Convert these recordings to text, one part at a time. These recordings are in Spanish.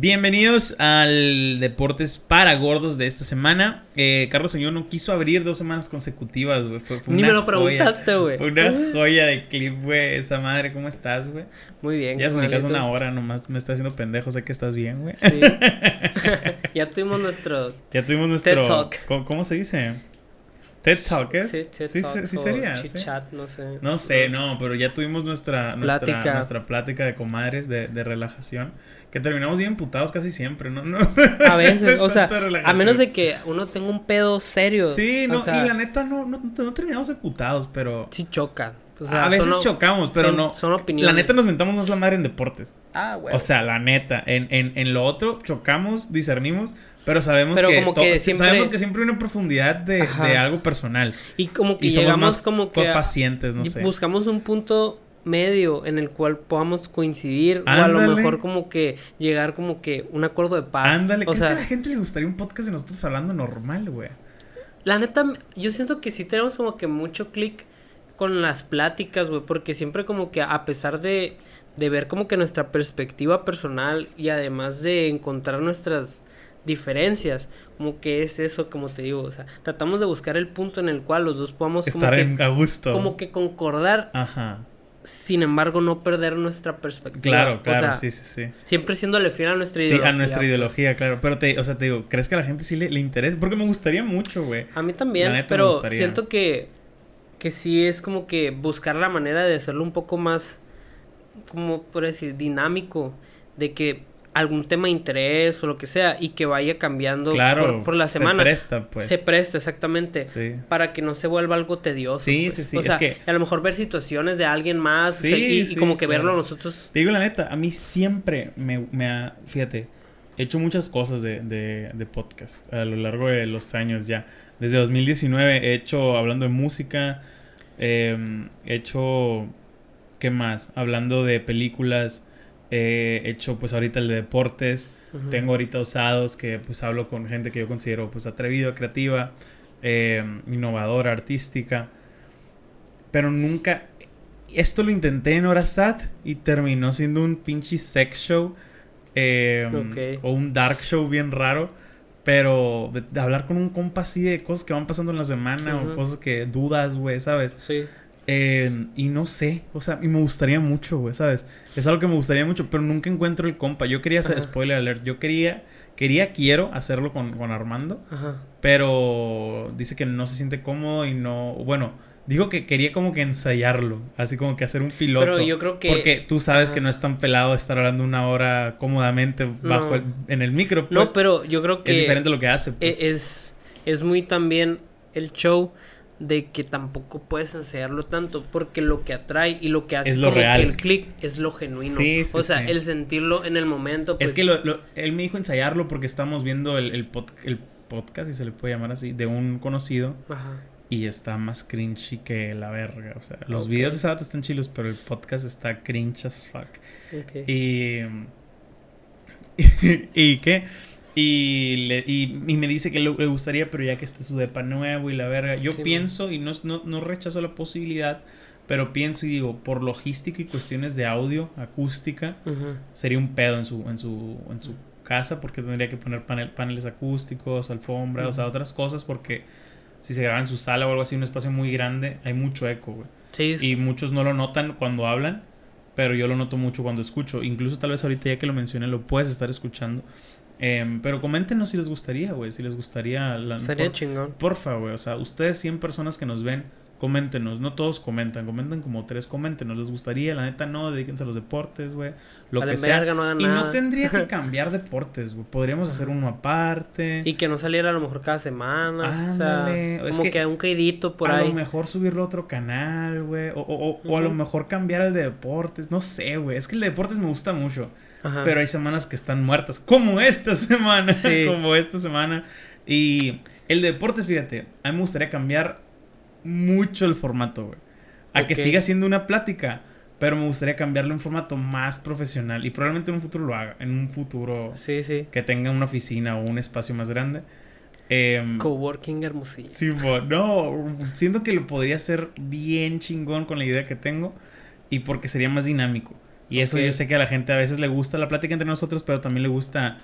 Bienvenidos al Deportes para Gordos de esta semana. Eh, Carlos Señor no quiso abrir dos semanas consecutivas, güey. Fue, fue Ni una me lo preguntaste, güey. Fue una joya de clip, güey. Esa madre, ¿cómo estás, güey? Muy bien. Ya se me una hora nomás. Me está haciendo pendejo. Sé que estás bien, güey. Sí. ya tuvimos nuestro Ya tuvimos nuestro. TED Talk. ¿Cómo, cómo se dice? TED Talk, ¿es? sí, TED sí, Talk sí o sería. chit sí. chat, no sé. No sé, no, pero ya tuvimos nuestra, nuestra, Plática. nuestra plática de comadres de, de relajación. Que terminamos bien putados casi siempre, ¿no? no A veces, o sea, a menos de que uno tenga un pedo serio. Sí, o no, sea, y la neta no, no, no terminamos de putados, pero. sí chocan. O sea, a veces son o- chocamos, pero son- no. Son opiniones. La neta nos mentamos más la madre en deportes. Ah, güey. O sea, la neta. En, en, en lo otro chocamos, discernimos, pero sabemos Pero que, como to- que siempre- sabemos que siempre hay una profundidad de, algo personal. y como que Y somos llegamos más como que. pacientes, no sé. Buscamos un punto medio en el cual podamos coincidir o a lo mejor como que llegar como que un acuerdo de paz. Ándale, o que sea, es que a la gente le gustaría un podcast de nosotros hablando normal, güey. La neta, yo siento que sí tenemos como que mucho clic con las pláticas, güey, porque siempre como que a pesar de, de ver como que nuestra perspectiva personal y además de encontrar nuestras diferencias, como que es eso, como te digo, o sea, tratamos de buscar el punto en el cual los dos podamos como Estar que, en, a gusto. como que concordar, Ajá. sin embargo no perder nuestra perspectiva. Claro, O claro, sea, sí, sí, sí. Siempre siéndole fiel a nuestra Sí, ideología. a nuestra pues. ideología, claro. Pero te, o sea, te digo, ¿crees que a la gente sí le, le interesa? Porque me gustaría mucho, güey. A mí también, neta pero siento que, que sí es como que buscar la manera de hacerlo un poco más, como por decir, dinámico, de que algún tema de interés o lo que sea y que vaya cambiando Claro, por, por la semana. Se presta, pues. Se presta, exactamente. Sí. Para que no se vuelva algo tedioso. Sí, pues. sí, sí, O es que- a lo mejor ver situaciones de alguien más o sea, Sí, y, como que claro. verlo nosotros. Te digo la neta, a mí siempre me, me ha, fíjate, he hecho muchas cosas de, de, de podcast a lo largo de los años ya. Desde 2019 he hecho, hablando de música, eh, he hecho, ¿qué más? Hablando de películas, he hecho pues ahorita el de deportes. Tengo ahorita usados que pues hablo con gente que yo considero pues atrevida, creativa, eh, innovadora, artística. Pero nunca... Esto lo intenté en Orasat y terminó siendo un pinche sex show. eh, Ok. O un dark show bien raro. Pero de, de hablar con un compa así de cosas que van pasando en la semana o cosas que dudas, güey, ¿sabes? Sí. Eh, y no sé, o sea, y me gustaría mucho, güey, ¿sabes? Es algo que me gustaría mucho, pero nunca encuentro el compa. Yo quería hacer Ajá. spoiler alert, yo quería, quería, quiero hacerlo con, con Armando, Ajá. pero dice que no se siente cómodo y no, bueno, dijo que quería como que ensayarlo, así como que hacer un piloto. Pero yo creo que. Porque tú sabes Ajá. que no es tan pelado estar hablando una hora cómodamente bajo No. el- en el micro, No, pues. pero yo creo que. es diferente lo que hace. pues. e- es, es muy también el show de que tampoco puedes ensayarlo tanto porque lo que atrae y lo que hace Es lo como real. que el click es lo genuino. Sí, sí, o sea, sí. el sentirlo en el momento. pues, Es que lo- lo- él me dijo ensayarlo porque estamos viendo el, el, pod- el podcast, si se le puede llamar así, de un conocido. Ajá. Y está más cringy que la verga. O sea, los videos de Sabato están chilos, pero el podcast está cringe as fuck. ok. Y. ¿Y qué? Y, le- y, y me dice que le, le gustaría, pero ya que esté su depa nuevo y la verga. Yo Sí, pienso, y no, no, no rechazo la posibilidad, pero pienso y digo, por logística y cuestiones de audio, acústica, Ujú. sería un pedo en su, en su, en su casa porque tendría que poner panel- paneles acústicos, alfombra, o sea, otras cosas porque si se graba en su sala o algo así, un espacio muy grande, hay mucho eco, güey. Sí, sí. Y muchos no lo notan cuando hablan, pero yo lo noto mucho cuando escucho. Incluso tal vez ahorita ya que lo mencioné, lo puedes estar escuchando. Em, pero coméntenos si les gustaría, güey, si les gustaría la... Sería por- chingón. Porfa, güey, o sea, ustedes 100 personas que nos ven, coméntenos, no todos comentan, comentan como tres, coméntenos, les gustaría, la neta no, dedíquense a los deportes, güey, lo que sea. verga, no hagan y nada. no tendría que cambiar deportes, güey, podríamos hacer uno aparte. Y que no saliera a lo mejor cada semana. Ándale, O sea, es como que que, un caidito por a ahí. lo mejor subirlo a otro canal, güey, o, o- o- o a lo mejor cambiar el de deportes, no sé, güey, es que el de deportes me gusta mucho. Ajá. Pero hay semanas que están muertas, como esta semana, Sí. como esta semana. Y el de deportes, fíjate, a mí me gustaría cambiar mucho el formato, güey. A que siga siendo una plática, pero me gustaría cambiarlo en formato más profesional. Y probablemente en un futuro lo haga, en un futuro Sí, sí. que tenga una oficina o un espacio más grande. Em, Coworking hermosillo. Sí, no, siento que lo podría hacer bien chingón con la idea que tengo y porque sería más dinámico. Y eso yo sé que a la gente a veces le gusta la plática entre nosotros, pero también le gusta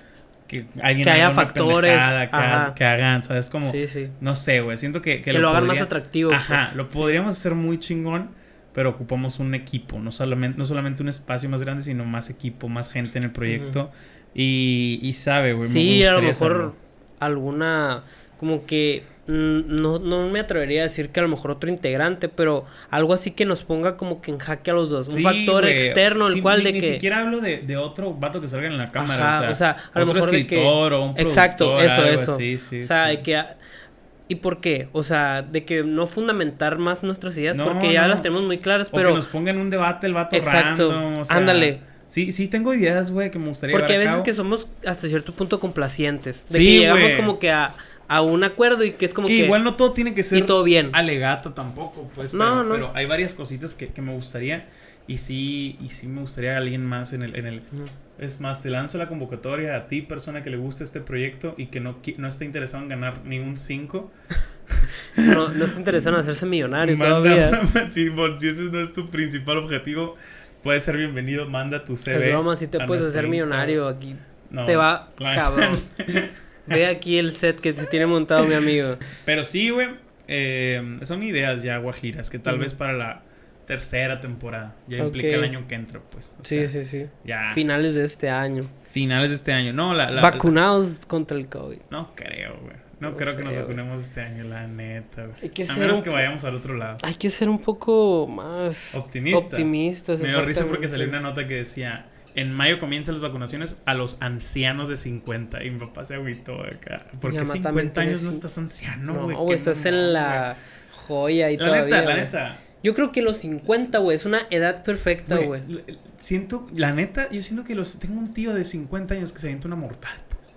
que alguien Que haya factores, que, ha- que hagan, ¿sabes? Como, Sí, sí. no sé, güey, siento que, Que, lo, hagan más atractivo. Ajá, pues. lo podríamos hacer muy chingón, pero ocupamos un equipo, no solamente, no solamente un espacio más grande, sino más equipo, más gente en el proyecto. y, y sabe, güey. Sí, me a lo mejor alguna, como que, mm, no, no me atrevería a decir que a lo mejor otro integrante, pero algo así que nos ponga como que en jaque a los dos. Un factor externo, el Sí, cual ni, de ni que... siquiera hablo de, de otro vato que salga en la cámara. Ajá, o, sea, o sea, a lo otro mejor de que- escritor o un Exacto, eso, algo eso. así, sí, o sea, de que... ¿Y por qué? O sea, de que no fundamentar más nuestras ideas No, porque ya no. las tenemos muy claras, O pero... que nos pongan un debate el vato Exacto, random, o sea, ándale. Sí, sí, tengo ideas, güey, que me gustaría Porque a veces cabo. que somos hasta cierto punto complacientes. De Sí, que llegamos como que a, a un acuerdo y que es como que, que... igual no todo tiene que ser y todo bien. alegato tampoco, pues, No, pero, no. pero hay varias cositas que, que me gustaría y sí, y sí me gustaría alguien más en el, en el... Es más, te lanzo la convocatoria a ti, persona que le guste este proyecto y que no, no esté interesado en ganar ni un 5. No, no se interesan en hacerse millonario Manda- todavía. si ese no es tu principal objetivo, puedes ser bienvenido, manda tu CV. Es broma, si te a puedes hacer Instagram. millonario aquí. No, te va cabrón. Ve aquí el set que se tiene montado mi amigo. Pero sí, güey, eh, son ideas ya guajiras que tal vez para la tercera temporada ya implica el año que entra, pues. o Sí, sea, sí, sí. Ya Finales de este año. finales de este año. No, la, la- Vacunados contra el COVID. no creo, güey. No, No creo que nos vacunemos este año, la neta, güey. Hay que A menos que vayamos al otro lado. Hay que ser un poco más Optimista. optimistas. Me dio risa porque salió una nota que decía, en mayo comienzan las vacunaciones a los ancianos de 50. Y mi papá se agüitó acá. Porque también 50 años no estás anciano, No, güey. qué estás en la joya y güey. La todavía. neta, la neta. Yo creo que los 50, güey, es una edad perfecta, güey. Siento, la neta, yo siento que los tengo un tío de 50 años que se avienta una mortal, pues.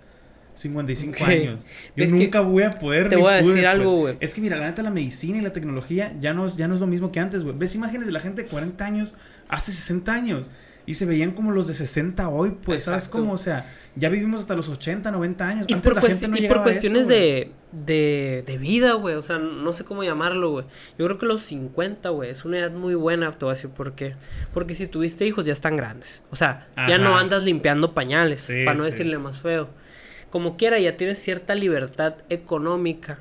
55 Ok. años. Yo Es nunca voy a poder. te voy a decir algo, pues. güey. Es que mira, la neta, la medicina y la tecnología ya no es, ya no es lo mismo que antes, güey. Ves imágenes de la gente de 40 años hace 60 años. Y se veían como los de 60 hoy, pues, ¿sabes cómo? O sea, ya vivimos hasta los 80, 90 años. Y Antes por, la cuesti- gente no y por llegaba a cuestiones eso, de, de, de vida, güey. O sea, no sé cómo llamarlo, güey. Yo creo que los 50, güey, es una edad muy buena. Te voy a decir por qué. Porque si tuviste hijos, ya están grandes. O sea, ya no andas limpiando pañales. Sí, para no sí. decirle más feo. Como quiera, ya tienes cierta libertad económica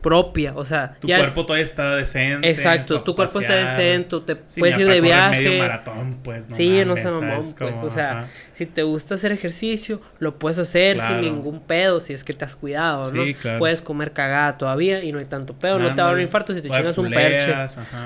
propia. O sea, Tu ya es- cuerpo todavía está decente. Exacto, tu cuerpo está decente, te puedes ir de viaje. medio maratón, pues, no sí, no mames, se mamón, pues. O sea, ajá. si te gusta hacer ejercicio, lo puedes hacer Claro. sin ningún pedo, si es que te has cuidado, ¿no? Sí, claro. Puedes comer cagada todavía y no hay tanto pedo, no te va a dar un infarto si te chingas un perche.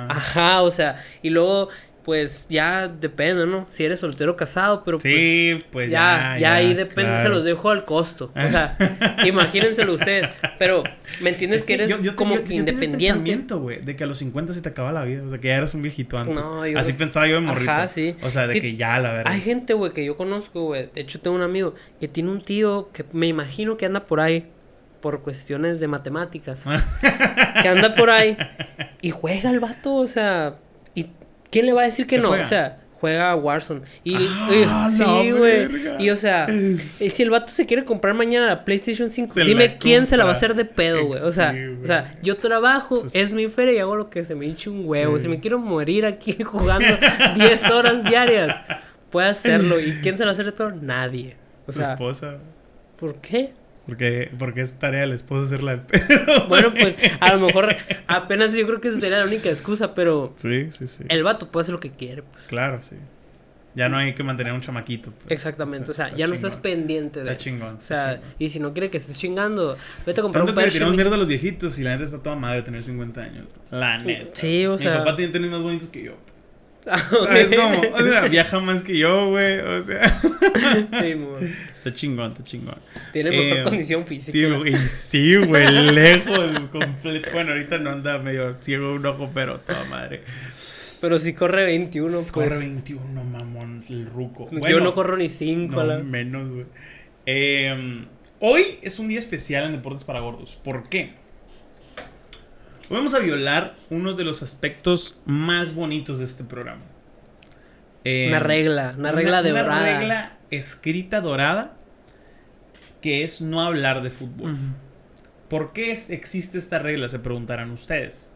Ajá, o sea, y luego, pues ya depende, ¿no? Si eres soltero o casado, pero pues. Sí, pues ya, ya. ya, ahí depende, claro. se los dejo al costo. O sea, imagínenselo ustedes. Pero, ¿me entiendes Es que eres yo- yo como yo- que yo independiente? pensamiento, güey, de que a los 50 se te acaba la vida. O sea, que ya eras un viejito antes. No, yo- Así pensaba yo de morrito. Ajá, sí. O sea, de Sí, que ya, la verdad. Hay gente, güey, que yo conozco, güey. De hecho, tengo un amigo que tiene un tío que me imagino que anda por ahí por cuestiones de matemáticas. que anda por ahí y juega el vato, o sea. ¿Y quién le va a decir que ¿Qué no? juega? O sea, juega a Warzone. Y, Ah, y- la sí, güey. Y o sea, si el vato se quiere comprar mañana la PlayStation 5, Se dime la quién se la va a hacer de pedo, güey. O sea, Sí, o sea, yo trabajo, es- es mi feria y hago lo que se me hinche un huevo. Sí. Si me quiero morir aquí jugando 10 horas diarias, puede hacerlo. ¿Y quién se lo va a hacer de pedo? Nadie. O Su esposa. ¿por qué? Porque, porque es tarea de la esposa hacerla de pedo. Bueno, pues a lo mejor apenas yo creo que esa sería la única excusa, pero Sí, sí, sí. el vato puede hacer lo que quiere, pues. Claro, sí. Ya no hay que mantener un chamaquito. pues. Exactamente, o sea, ya no estás pendiente de Está chingón, O sea, chingón. y si no quiere que estés chingando, vete a comprar Tanto un que le mi- mierda a los viejitos y la neta está toda madre de tener 50 años. La neta. Sí, o Mi sea. papá tiene tenis más bonitos que yo. ¿Sabes cómo? O sea, viaja más que yo, güey. O sea, Sí, está chingón, está chingón. Tiene mejor Eh, condición física. Tío, y sí, güey, lejos, completo. Bueno, ahorita no anda medio ciego un ojo, pero toda madre. Pero si corre 21, pues. Corre 21, mamón, el ruco. yo no corro ni 5. no, menos, güey. Eh, hoy es un día especial en Deportes para Gordos. ¿Por qué? Hoy vamos a violar uno de los aspectos más bonitos de este programa. Eh, Una regla, una regla de Una dorada. regla escrita dorada que es no hablar de fútbol. Ujú. ¿Por qué es- existe esta regla? Se preguntarán ustedes.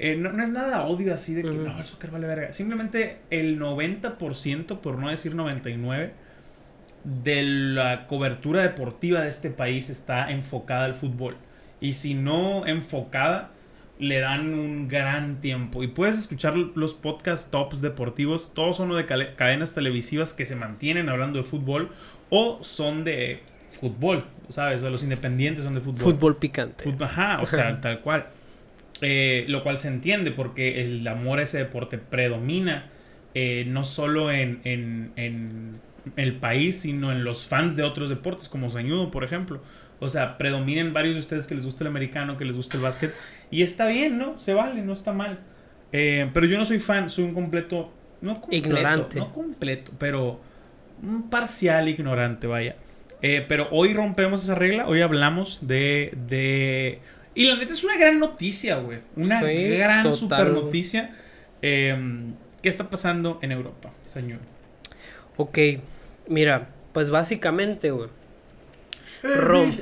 eh, no, no es nada odio así de que Ujú. no, el soccer vale verga. Simplemente el 90%, por no decir 99%, de la cobertura deportiva de este país está enfocada al fútbol. Y si no enfocada, le dan un gran tiempo. Y puedes escuchar los podcast tops deportivos, todos son de cadenas televisivas que se mantienen hablando de fútbol o son de fútbol, ¿sabes? O los independientes son de fútbol. Fútbol picante. Ajá, o sea, tal cual. Eh, lo cual se entiende porque el amor a ese deporte predomina eh, no solo en, en- en el país, sino en los fans de otros deportes, como Sañudo, por ejemplo. O sea, predominan varios de ustedes que les gusta el americano, que les gusta el básquet. Y está bien, ¿no? Se vale, no está mal. Eh, pero yo no soy fan, soy un completo... No completo, Ignorante. No completo, pero un parcial ignorante, vaya. Eh, pero hoy rompemos esa regla, hoy hablamos de, de... Y la neta es una gran noticia, güey. Una Sí, gran total, super noticia. Eh, ¿Qué está pasando en Europa, señor? Ok, mira, pues básicamente, güey. Rom-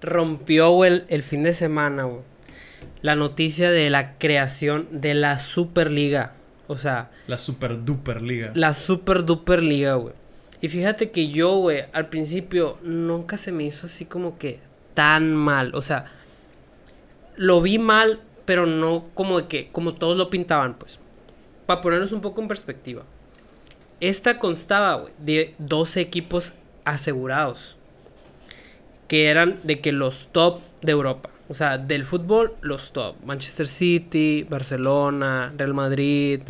rompió, el, el fin de semana, güey. La noticia de la creación de la Superliga. O sea, La super duper liga. la Super Duper Liga, güey. Y fíjate que yo, güey, al principio nunca se me hizo así como que tan mal. O sea, lo vi mal, pero no como de que, como todos lo pintaban, pues. Para ponernos un poco en perspectiva. Esta constaba, güey, de 12 equipos asegurados. Que eran de que los top de Europa. O sea, del fútbol, los top. Manchester City, Barcelona, Real Madrid.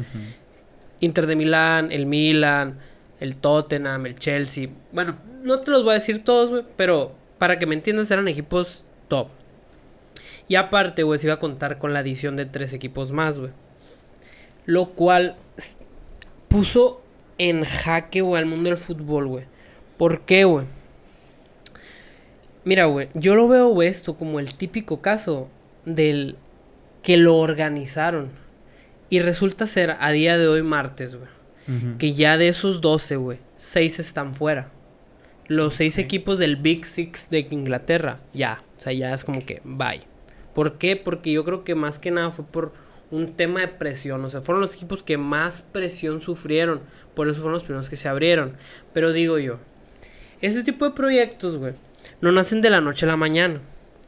Inter de Milán, el Milan, el Tottenham, el Chelsea. Bueno, no te los voy a decir todos, güey, pero para que me entiendas eran equipos top. Y aparte, güey, se iba a contar con la adición de tres equipos más, güey. Lo cual puso en jaque, güey, al mundo del fútbol, güey. ¿Por qué, güey? Mira, güey, yo lo veo, güey, esto como el típico caso del que lo organizaron. Y resulta ser a día de hoy martes, güey. Que ya de esos 12, güey, 6 están fuera. Los seis equipos del Big Six de Inglaterra, ya. O sea, ya es como que bye. ¿Por qué? Porque yo creo que más que nada fue por un tema de presión. O sea, fueron los equipos que más presión sufrieron. Por eso fueron los primeros que se abrieron. Pero digo yo, ese tipo de proyectos, güey, no nacen de la noche a la mañana.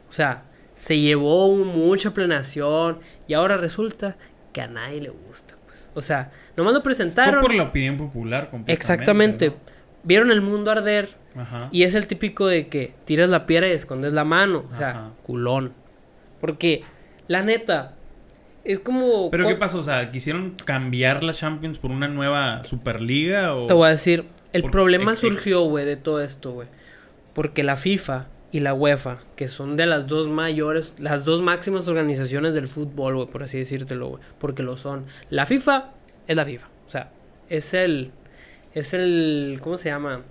O sea, se llevó mucha planeación y ahora resulta que a nadie le gusta. Pues. O sea, nomás lo Fue presentaron. por la opinión popular completamente. Exactamente. Vieron el mundo arder. Ajá. y es el típico de que tiras la piedra y escondes la mano. O sea, Ajá. culón. Porque, la neta, es como... ¿Pero qué pasó? O sea, ¿quisieron cambiar la Champions por una nueva Superliga? O... Te voy a decir, el problema surgió, güey, de todo esto, güey. Porque la FIFA y la UEFA, que son de las dos mayores, las dos máximas organizaciones del fútbol, güey, por así decírtelo, güey. Porque lo son. La FIFA es la FIFA. O sea, es el... Es el... ¿Cómo se llama?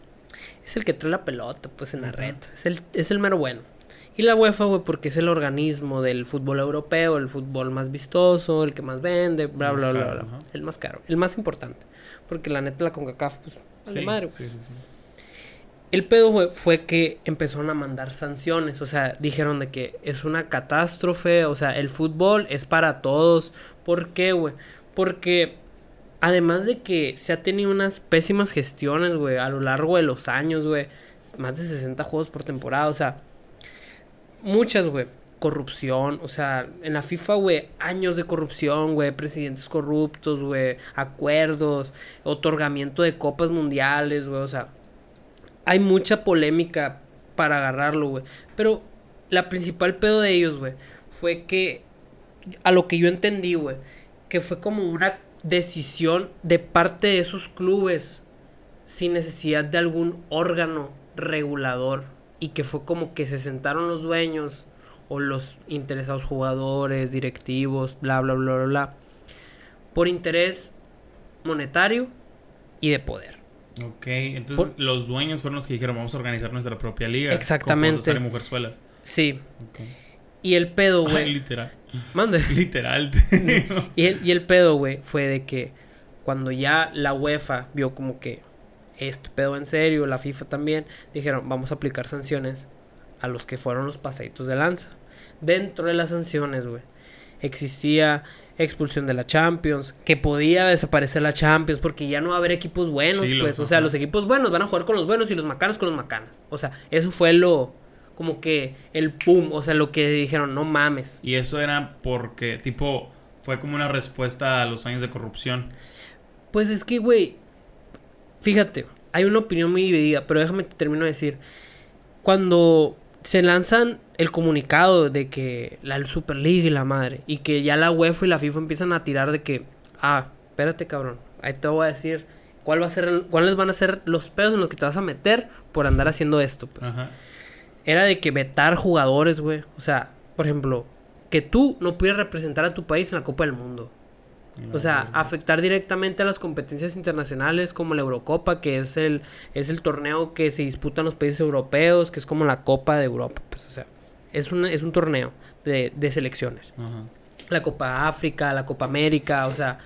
Es el que trae la pelota, pues, en la red. Es el, es el mero bueno. Y la UEFA, güey, porque es el organismo del fútbol europeo, el fútbol más vistoso, el que más vende, bla, bla, bla, bla. El más caro, el más importante. Porque la neta, la CONCACAF, pues, madre, sí, sí, sí. El pedo fue, que empezaron a mandar sanciones, o sea, dijeron de que es una catástrofe, o sea, el fútbol es para todos. ¿Por qué, güey? Porque además de que se ha tenido unas pésimas gestiones, güey, a lo largo de los años, güey, más de 60 juegos por temporada, o sea, muchas, güey. Corrupción, o sea, en la FIFA, güey, años de corrupción, güey, presidentes corruptos, güey, acuerdos, otorgamiento de copas mundiales, güey, o sea, hay mucha polémica para agarrarlo, güey. Pero la principal pedo de ellos, güey, fue que, a lo que yo entendí, güey, que fue como una decisión de parte de esos clubes sin necesidad de algún órgano regulador y que fue como que se sentaron los dueños o los interesados jugadores, directivos, bla, bla, bla, bla, bla, por interés monetario y de poder. Ok, entonces Por- los dueños fueron los que dijeron vamos a organizar nuestra propia liga. Exactamente. Cosas Mujerzuelas. Sí, Ok. y el pedo, güey. literal. Mande. Literal. Y el, y el pedo, güey, fue de que cuando ya la UEFA vio como que este pedo en serio, la FIFA también, dijeron, vamos a aplicar sanciones a los que fueron los paseitos de lanza. Dentro de las sanciones, güey, existía expulsión de la Champions, que podía desaparecer la Champions porque ya no va a haber equipos buenos, Sí, pues, o sea, los equipos buenos van a jugar con los buenos y los macanos con los macanos. O sea, eso fue lo como que el pum, o sea, lo que dijeron, no mames. Y eso era porque, tipo, fue como una respuesta a los años de corrupción. Pues es que, güey, fíjate, hay una opinión muy dividida, pero déjame te termino de decir. Cuando se lanzan el comunicado de que la Superliga y la madre, y que ya la UEFA y la FIFA empiezan a tirar de que, ah, espérate, cabrón, ahí te voy a decir cuál va a ser, el- cuáles van a ser los pedos en los que te vas a meter por andar haciendo esto, pues. Ajá. Era de que vetar jugadores, güey. O sea, por ejemplo, que tú no pudieras representar a tu país en la Copa del Mundo. O sea, afectar directamente a las competencias internacionales como la Eurocopa, que es el, es el torneo que se disputa en los países europeos, que es como la Copa de Europa. Pues, o sea, es un, es un torneo de, de selecciones. Ajá. La Copa África, la Copa América, o sea,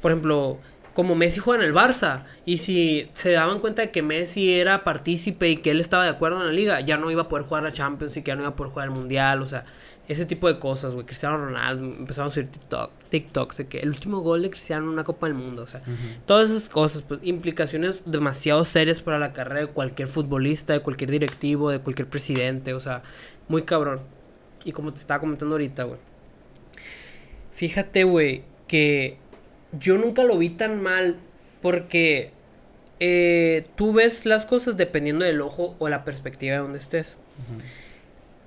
por ejemplo, como Messi juega en el Barça, y si se daban cuenta de que Messi era partícipe y que él estaba de acuerdo en la liga, ya no iba a poder jugar la Champions y que ya no iba a poder jugar el Mundial, o sea, ese tipo de cosas, güey. Cristiano Ronaldo, empezaron a subir TikTok, TikToks de que el último gol de Cristiano en una Copa del Mundo, o sea, todas esas cosas, pues, implicaciones demasiado serias para la carrera de cualquier futbolista, de cualquier directivo, de cualquier presidente, o sea, muy cabrón. Y como te estaba comentando ahorita, güey. Fíjate, güey, que yo nunca lo vi tan mal porque eh, tú ves las cosas dependiendo del ojo o la perspectiva de donde estés. Ujú.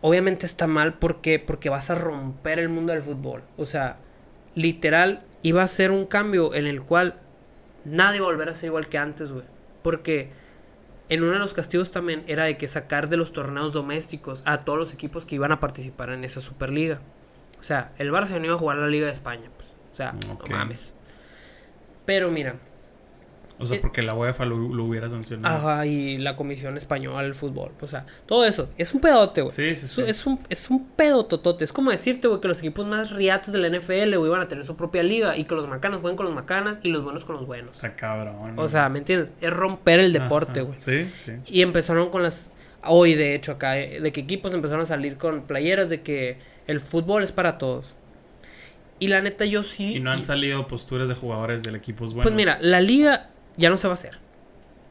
Obviamente está mal porque porque vas a romper el mundo del fútbol. O sea, literal iba a ser un cambio en el cual nadie va a volver a ser igual que antes, güey. Porque en uno de los castigos también era de que sacar de los torneos domésticos a todos los equipos que iban a participar en esa Superliga. O sea, el Barça no iba a jugar la Liga de España, pues. O sea, no mames. Pero mira, O sea, Eh, porque la UEFA lo, lo hubiera sancionado. ajá, y la Comisión Española del Fútbol, o sea, todo eso, es un pedote, güey. Sí, sí, sí. es un, es un pedo totote. Es como decirte, güey, que los equipos más riates de la NFL, güey, van a tener su propia liga y que los macanas jueguen con los macanas y los buenos con los buenos. Está cabrón. O sea, ¿me entiendes? Es romper el deporte, güey. Sí, sí. Y empezaron con las. Hoy, de hecho, acá, eh, de que equipos empezaron a salir con playeras de que el fútbol es para todos. Y la neta, yo sí. Y no han salido posturas de jugadores del equipo buenos. Pues mira, la liga ya no se va a hacer.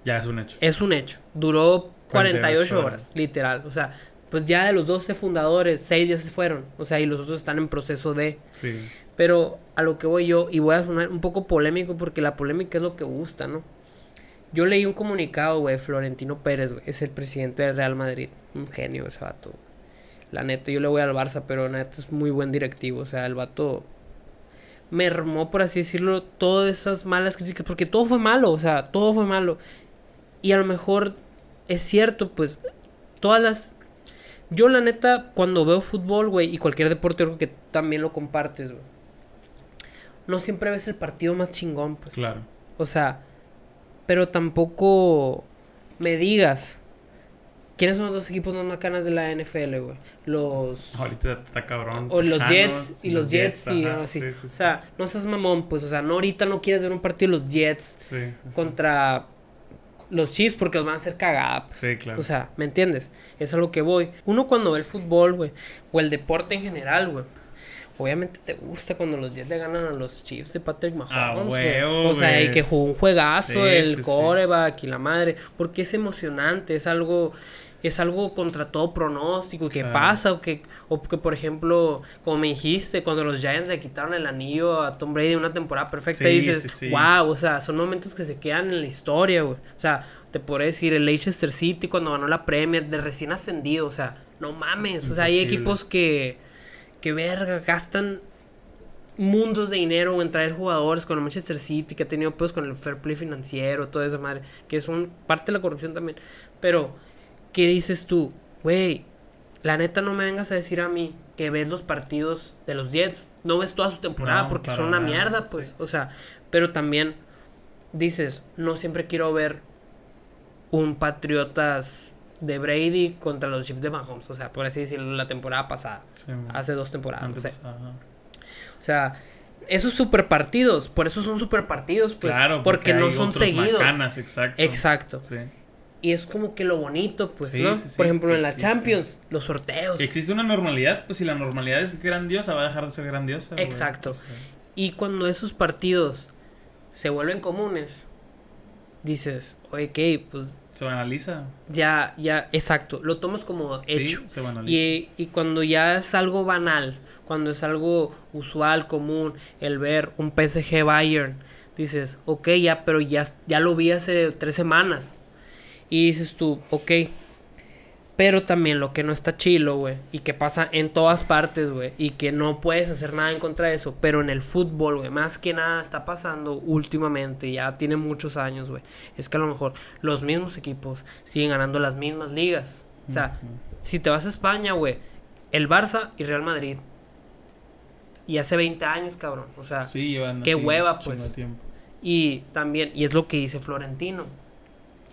Ya es un hecho. Es un hecho. Duró 48, 48 horas, horas. literal. O sea, pues ya de los 12 fundadores, 6 ya se fueron. O sea, y los otros están en proceso de. Sí. Pero a lo que voy yo, y voy a sonar un poco polémico porque la polémica es lo que gusta, ¿no? Yo leí un comunicado, güey, Florentino Pérez, güey, es el presidente del Real Madrid. Un genio ese vato. La neta, yo le voy al Barça, pero la neta es muy buen directivo. O sea, el vato mermó, por así decirlo, todas esas malas críticas. Porque todo fue malo, o sea, todo fue malo. Y a lo mejor es cierto, pues, todas las... Yo la neta, cuando veo fútbol, güey, y cualquier deporte, yo creo que también lo compartes, güey. No siempre ves el partido más chingón, pues. Claro. O sea, pero tampoco me digas. ¿Quiénes son los dos equipos más macanas de la NFL, güey? Los... Ahorita está cabrón. O los Jets y los Jets y así. sí, sí. O sea, no seas mamón, pues. O sea, no ahorita no quieres ver un partido de los Jets Sí, sí, sí. contra los Chiefs porque los van a hacer cagada. Sí, claro. O sea, ¿me entiendes? Es a lo que voy. Uno cuando ve el fútbol, güey, o el deporte en general, güey. Obviamente te gusta cuando los Jets le ganan a los Chiefs de Patrick Mahomes, Ah, güey. huevo, O sea, y que jugó un juegazo, Sí, el sí, sí. coreback y la madre. Porque es emocionante, es algo... Es algo contra todo pronóstico que Claro. pasa o que, o que, por ejemplo, como me dijiste, cuando los Giants le quitaron el anillo a Tom Brady en una temporada perfecta, Sí, y dices, sí, sí. wow, o sea, son momentos que se quedan en la historia, güey. O sea, te podría decir, el Leicester City cuando ganó la Premier, de recién ascendido, o sea, no mames, o sea, hay equipos que, que verga, gastan mundos de dinero en traer jugadores con el Manchester City, que ha tenido pues con el fair play financiero, toda esa madre, que es un, parte de la corrupción también. Pero, ¿qué dices tú? Güey, la neta no me vengas a decir a mí que ves los partidos de los Jets, no ves toda su temporada No, porque son una nada, mierda, sí. pues, o sea, pero también dices, no siempre quiero ver un Patriotas de Brady contra los Chiefs de Mahomes, o sea, por así decirlo, la temporada pasada, Sí, hace dos temporadas, no sé. O sea, esos super partidos, por eso son super partidos, pues, claro, porque, no son seguidos. macanas, exacto. Exacto. Sí. Y es como que lo bonito, pues, Sí, ¿no? sí, sí, Por ejemplo, en la existe. Champions, los sorteos. Existe una normalidad, pues si la normalidad es grandiosa, va a dejar de ser grandiosa. Exacto. Y cuando esos partidos se vuelven comunes, dices, oye, ¿qué? Pues se banaliza. ya, ya, exacto, lo tomas como hecho. Se banaliza. Y, y cuando ya es algo banal, cuando es algo usual, común, el ver un PSG Bayern, dices, ok, ya, pero ya, ya lo vi hace tres semanas. Y dices tú, ok. Pero también lo que no está chilo, güey. Y que pasa en todas partes, güey. Y que no puedes hacer nada en contra de eso. Pero en el fútbol, güey. Más que nada está pasando últimamente. Ya tiene muchos años, güey. Es que a lo mejor los mismos equipos siguen ganando las mismas ligas. O sea, si te vas a España, güey. El Barça y Real Madrid. Y hace 20 años, cabrón. O sea, Sí, qué hueva, pues. tiempo. y también, y es lo que dice Florentino.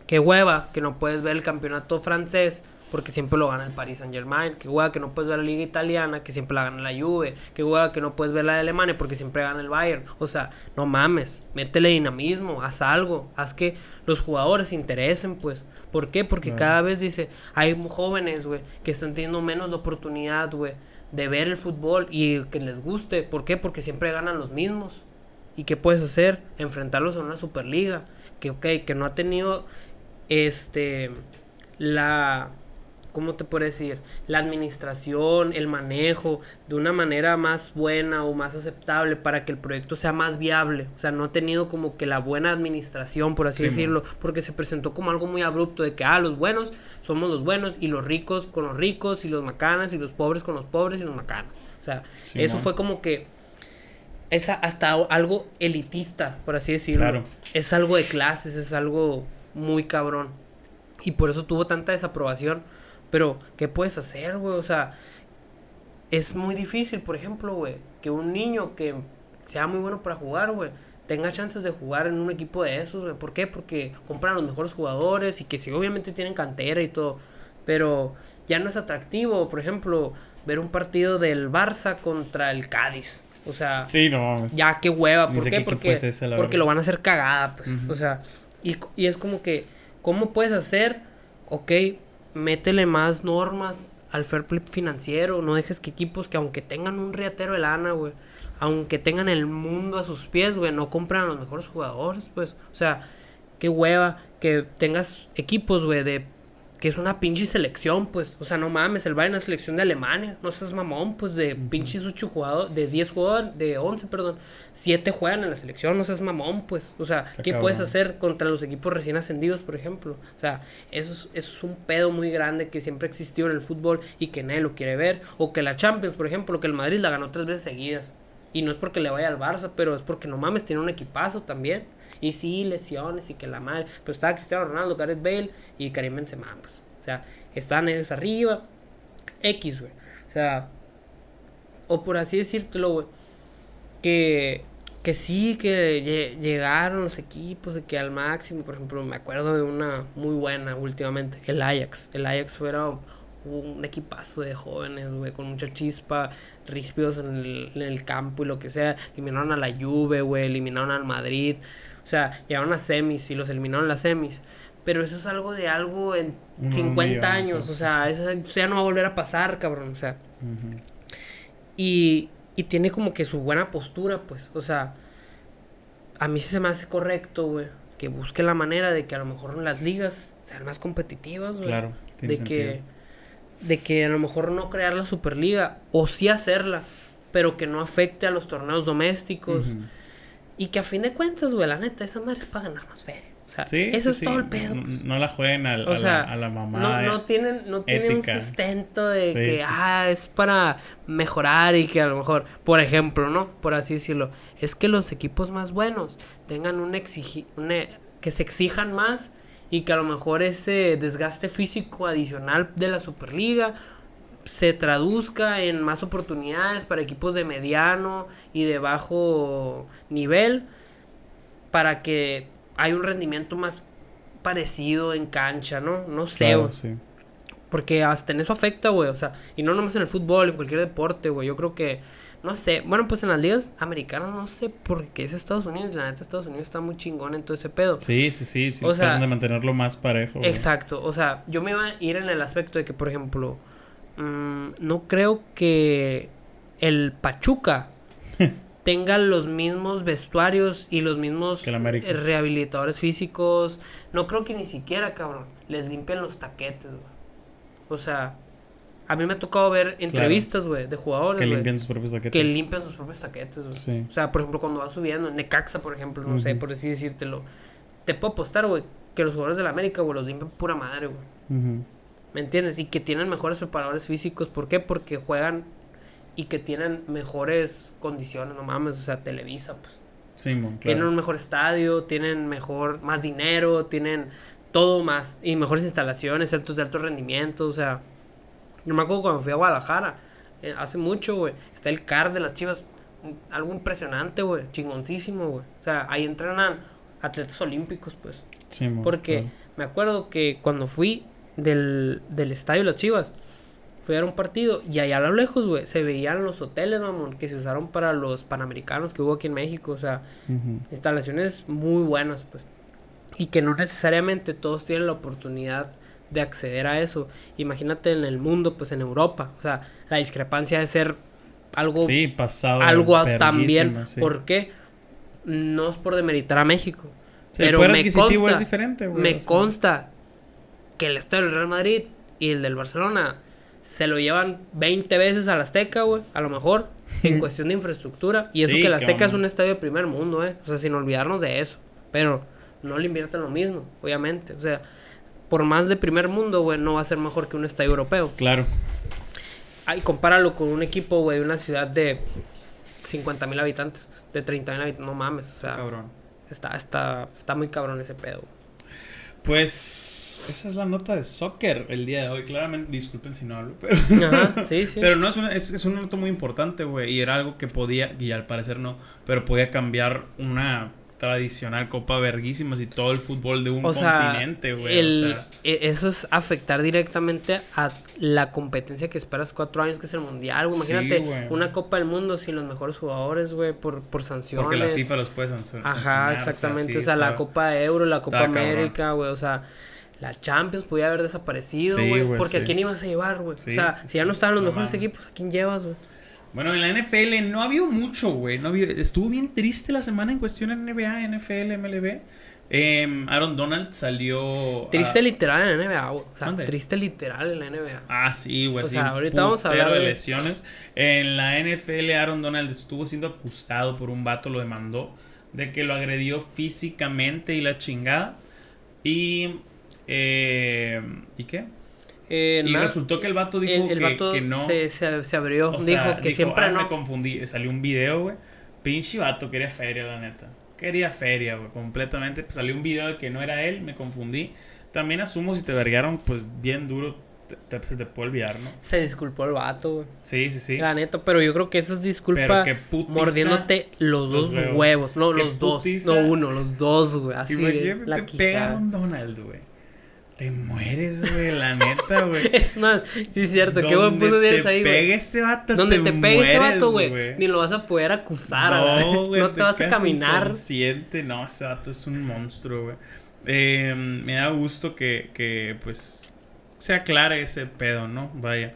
Qué hueva que no puedes ver el campeonato francés porque siempre lo gana el Paris Saint Germain. Qué hueva que no puedes ver la liga italiana que siempre la gana la Juve. Qué hueva que no puedes ver la de Alemania porque siempre gana el Bayern. O sea, no mames, métele dinamismo, haz algo, haz que los jugadores se interesen, pues. ¿Por qué? Porque cada vez dice, hay jóvenes, güey, que están teniendo menos la oportunidad, güey, de ver el fútbol y que les guste. ¿Por qué? Porque siempre ganan los mismos. ¿Y qué puedes hacer? Enfrentarlos a una Superliga. Que, ok, que no ha tenido este la ¿cómo te puedo decir? La administración, el manejo de una manera más buena o más aceptable para que el proyecto sea más viable. O sea, no ha tenido como que la buena administración, por así Sí, decirlo, porque se presentó como algo muy abrupto de que, ah, los buenos somos los buenos y los ricos con los ricos y los macanas y los pobres con los pobres y los macanas. O sea, Sí, eso fue como que esa hasta algo elitista, por así decirlo. Claro. Es algo de clases, es algo muy cabrón. Y por eso tuvo tanta desaprobación. Pero, ¿qué puedes hacer, güey? O sea, es muy difícil, por ejemplo, güey, que un niño que sea muy bueno para jugar, güey, tenga chances de jugar en un equipo de esos, güey. ¿Por qué? Porque compran los mejores jugadores y que sí, obviamente tienen cantera y todo. Pero ya no es atractivo, por ejemplo, ver un partido del Barça contra el Cádiz. O sea, Sí, no ya qué hueva, ¿por qué? Porque, es ese, la porque verdad. lo van a hacer cagada, pues. O sea, y, es como que, ¿cómo puedes hacer? Ok, métele más normas al fair play financiero, no dejes que equipos que aunque tengan un riatero de lana, güey, aunque tengan el mundo a sus pies, güey, no compran a los mejores jugadores, pues. O sea, qué hueva que tengas equipos, güey, de que es una pinche selección, pues. O sea, no mames, el Bayern es la selección de Alemania. No seas mamón, pues, de pinches 8 jugadores, de 10 jugadores, de 11, perdón. 7 juegan en la selección, no seas mamón, pues. O sea, Está ¿qué cabrón. puedes hacer contra los equipos recién ascendidos, por ejemplo? O sea, eso es, eso es un pedo muy grande que siempre existió en el fútbol y que nadie lo quiere ver. O que la Champions, por ejemplo, que el Madrid la ganó tres veces seguidas. Y no es porque le vaya al Barça, pero es porque no mames, tiene un equipazo también. Y sí, lesiones y que la madre. Pero estaba Cristiano Ronaldo, Gareth Bale y Karim Benzema, pues. O sea, están ellos arriba. X, güey. O sea, o por así decírtelo, güey. Que, que sí, que lle- llegaron los equipos de que al máximo. Por ejemplo, me acuerdo de una muy buena últimamente, el Ajax. El Ajax era un equipazo de jóvenes, güey, con mucha chispa, ríspidos en el, en el campo y lo que sea. Eliminaron a la Juve, güey, eliminaron al Madrid. O sea, llegaron a semis y los eliminaron en las semis. Pero eso es algo de algo en Un 50 millón, años. O sea, eso, ya no va a volver a pasar, cabrón. O sea, y, y tiene como que su buena postura, pues. O sea, a mí sí se me hace correcto, güey. Que busque la manera de que a lo mejor las ligas sean más competitivas, güey. Claro, tiene De que, de que a lo mejor no crear la Superliga, o sí hacerla, pero que no afecte a los torneos domésticos. Y que a fin de cuentas, güey, la neta, esa madre es para ganar más feria. O sea, Sí, eso sí, es sí. todo el pedo. No, pues. no la jueguen al- O a, sea, la, a la mamá. No, no eh. tienen, no tienen un sustento de que, ah, es para mejorar y que a lo mejor, por ejemplo, ¿no? Por así decirlo, es que los equipos más buenos tengan un exigi una- que se exijan más y que a lo mejor ese desgaste físico adicional de la Superliga se traduzca en más oportunidades para equipos de mediano y de bajo nivel para que haya un rendimiento más parecido en cancha, ¿no? No sé, Claro, güey. sí. Porque hasta en eso afecta, güey. O sea, y no nomás en el fútbol, en cualquier deporte, güey. Yo creo que, no sé. Bueno, pues en las ligas americanas no sé por qué es Estados Unidos. La neta, Estados Unidos está muy chingón en todo ese pedo. Sí, sí, sí. sí O sea, de mantenerlo más parejo. Exacto. O sea, yo me iba a ir en el aspecto de que, por ejemplo, mm, no creo que el Pachuca tenga los mismos vestuarios y los mismos eh, rehabilitadores físicos. No creo que ni siquiera, cabrón, les limpian los taquetes, güey. O sea, a mí me ha tocado ver entrevistas, güey, de jugadores, Que limpian sus propios taquetes. que limpian sus propios taquetes, güey. Sí. O sea, por ejemplo, cuando va subiendo, Necaxa, por ejemplo, no sé, por así decírtelo. Te puedo apostar, güey, que los jugadores de la América, güey, los limpian pura madre, güey. ¿Me entiendes? Y que tienen mejores preparadores físicos. ¿Por qué? Porque juegan y que tienen mejores condiciones, no mames, o sea, Televisa, pues. Simón, Tienen claro. un mejor estadio, tienen mejor, más dinero, tienen todo más. Y mejores instalaciones, centros de alto rendimiento, o sea. Yo me acuerdo cuando fui a Guadalajara, eh, hace mucho, güey. Está el CAR de las chivas, algo impresionante, güey, chingoncísimo, güey. O sea, ahí entrenan atletas olímpicos, pues. Simón, Porque claro. me acuerdo que cuando fui del, del estadio de las Chivas, fui a un partido y allá a lo lejos, güey, se veían los hoteles, mamón, que se usaron para los panamericanos que hubo aquí en México. O sea, instalaciones muy buenas, pues. Y que no necesariamente todos tienen la oportunidad de acceder a eso. Imagínate en el mundo, pues en Europa. O sea, la discrepancia de ser algo Sí, pasado. algo también. sí. ¿Por qué? No es por demeritar a México. Sí, pero me consta, es diferente, güey. Me o sea. consta que el estadio del Real Madrid y el del Barcelona se lo llevan 20 veces al Azteca, güey, a lo mejor, en cuestión de infraestructura. Y eso Sí, que el Azteca es un estadio de primer mundo, eh. O sea, sin olvidarnos de eso. Pero no le invierten lo mismo, obviamente. O sea, por más de primer mundo, güey, no va a ser mejor que un estadio europeo. Claro. Ay, compáralo con un equipo, güey, de una ciudad de 50 mil habitantes, pues, de 30 mil habitantes. No mames, o sea, Cabrón. está, está, está muy cabrón ese pedo. Pues esa es la nota de soccer el día de hoy. Claramente, disculpen si no hablo, pero, Ajá, sí, sí. pero no es una, es, es una nota muy importante, güey. Y era algo que podía, y al parecer no, pero podía cambiar una tradicional Copa Verguísimas y todo el fútbol de un o continente, güey. O sea, e- eso es afectar directamente a la competencia que esperas cuatro años, que es el mundial, güey. Imagínate una Copa del Mundo sin los mejores jugadores, güey, por, por sanciones. porque la FIFA los puede sanc- sancionar. Ajá, o exactamente. sí O sea, la Copa Euro, la Copa. América, güey. O sea, la Champions podía haber desaparecido, güey. porque a quién ibas a llevar, güey. O sea, si ya no estaban los No mejores mames. equipos, ¿a quién llevas, güey? Bueno, en la NFL no había mucho, güey. No había, estuvo bien triste la semana en cuestión en NBA, NFL, MLB. Em, Aaron Donald salió. Triste a- literal en la NBA, güey. O sea, ¿Dónde? triste literal en la NBA. Ah, sí, güey. O sí, sea, ahorita vamos a hablar de- lesiones. En la NFL, Aaron Donald estuvo siendo acusado por un vato, lo demandó, de que lo agredió físicamente y la chingada. Y. eh, ¿Y qué? Eh, Y resultó que el vato dijo el, el que, vato que no. se, se, se abrió. O dijo sea, que siempre "Ah, no. me confundí. Salió un video, güey. Pinche vato, quería feria, la neta. Quería feria, güey, completamente. Pues salió un video de que no era él, me confundí. También asumo si te vergaron, pues bien duro, te, te- se te puede olvidar, ¿no? Se disculpó el vato, güey. Sí, sí, sí. La neta, pero yo creo que esa es Pero disculpa qué putiza mordiéndote los dos los huevos. huevos. No, los dos. No uno, los dos, güey. Así, Imagínate, te pegaron. Donald, güey. Te mueres, güey, la neta, güey. Es más, sí es cierto, qué buen punto Donde tienes te ahí, güey. pegue ese vato, Donde te, pegue ese vato, güey, ni lo vas a poder acusar, No, güey, no te, vas a caminar. inconsciente. No, ese vato es un monstruo, güey. Eh, me da gusto que, que, pues, se aclare ese pedo, ¿no? Vaya.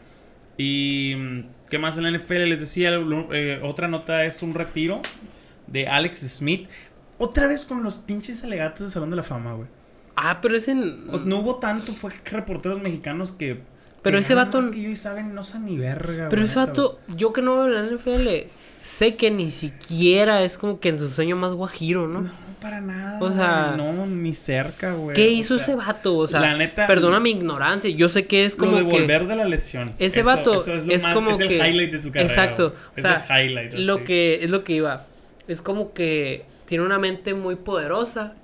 Y, mm, ¿qué más en la NFL? Les decía, eh, otra nota es un retiro de Alex Smith. Otra vez con los pinches alegatos de Salón de la Fama, güey. Ah, pero ese. O sea, no hubo tanto, fue reporteros mexicanos que... Pero que ese vato- más que yo y saben, no saben ni verga, Pero ese vato, yo que no veo la NFL, sé que ni siquiera es como que en su sueño más guajiro, ¿no? No, para nada. O sea, no, ni cerca, güey. ¿Qué O hizo sea, ese vato? O sea, la neta- perdona mi ignorancia, yo sé que es como lo de que volver de la lesión. ese Eso- vato eso es, lo es más, como es el que highlight de su carrera. Exacto, Es el highlight. lo que es lo que iba. Es como que tiene una mente muy poderosa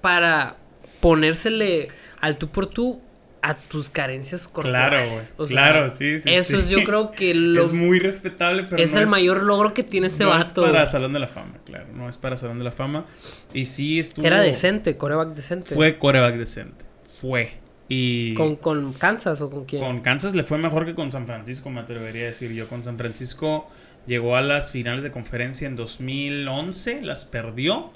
para ponérsele al tú por tú a tus carencias corporales. Claro, güey. O sea, claro, sí, sí. Eso sí. es yo creo que lo Es muy respetable, pero es no el mayor logro que tiene ese no vato. Es para. Salón de la Fama, claro. No es para Salón de la Fama. Y sí estuvo. Era decente, coreback decente. Fue coreback decente. Fue. Y ¿Con, ¿Con Kansas o con quién? con Kansas le fue mejor que con San Francisco, me atrevería a decir yo. Con San Francisco llegó a las finales de conferencia en 2011, las perdió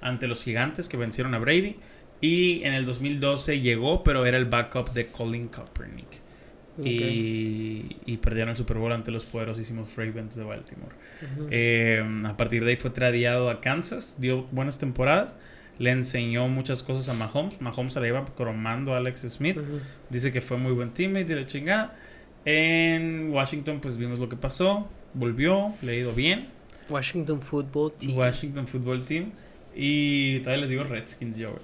ante los gigantes que vencieron a Brady. Y en el 2012 llegó, pero era el backup de Colin Kaepernick. Y, y perdieron el Super Bowl ante los poderosísimos Ravens de Baltimore. Eh, a partir de ahí fue tradeado a Kansas, dio buenas temporadas, le enseñó muchas cosas a Mahomes. Mahomes se la iba cromando a Alex Smith. Dice que fue muy buen teammate y la chingada. En Washington, pues vimos lo que pasó. Volvió, le ha ido bien. Washington Football Team. Washington Football Team. Y todavía les digo Redskins yo.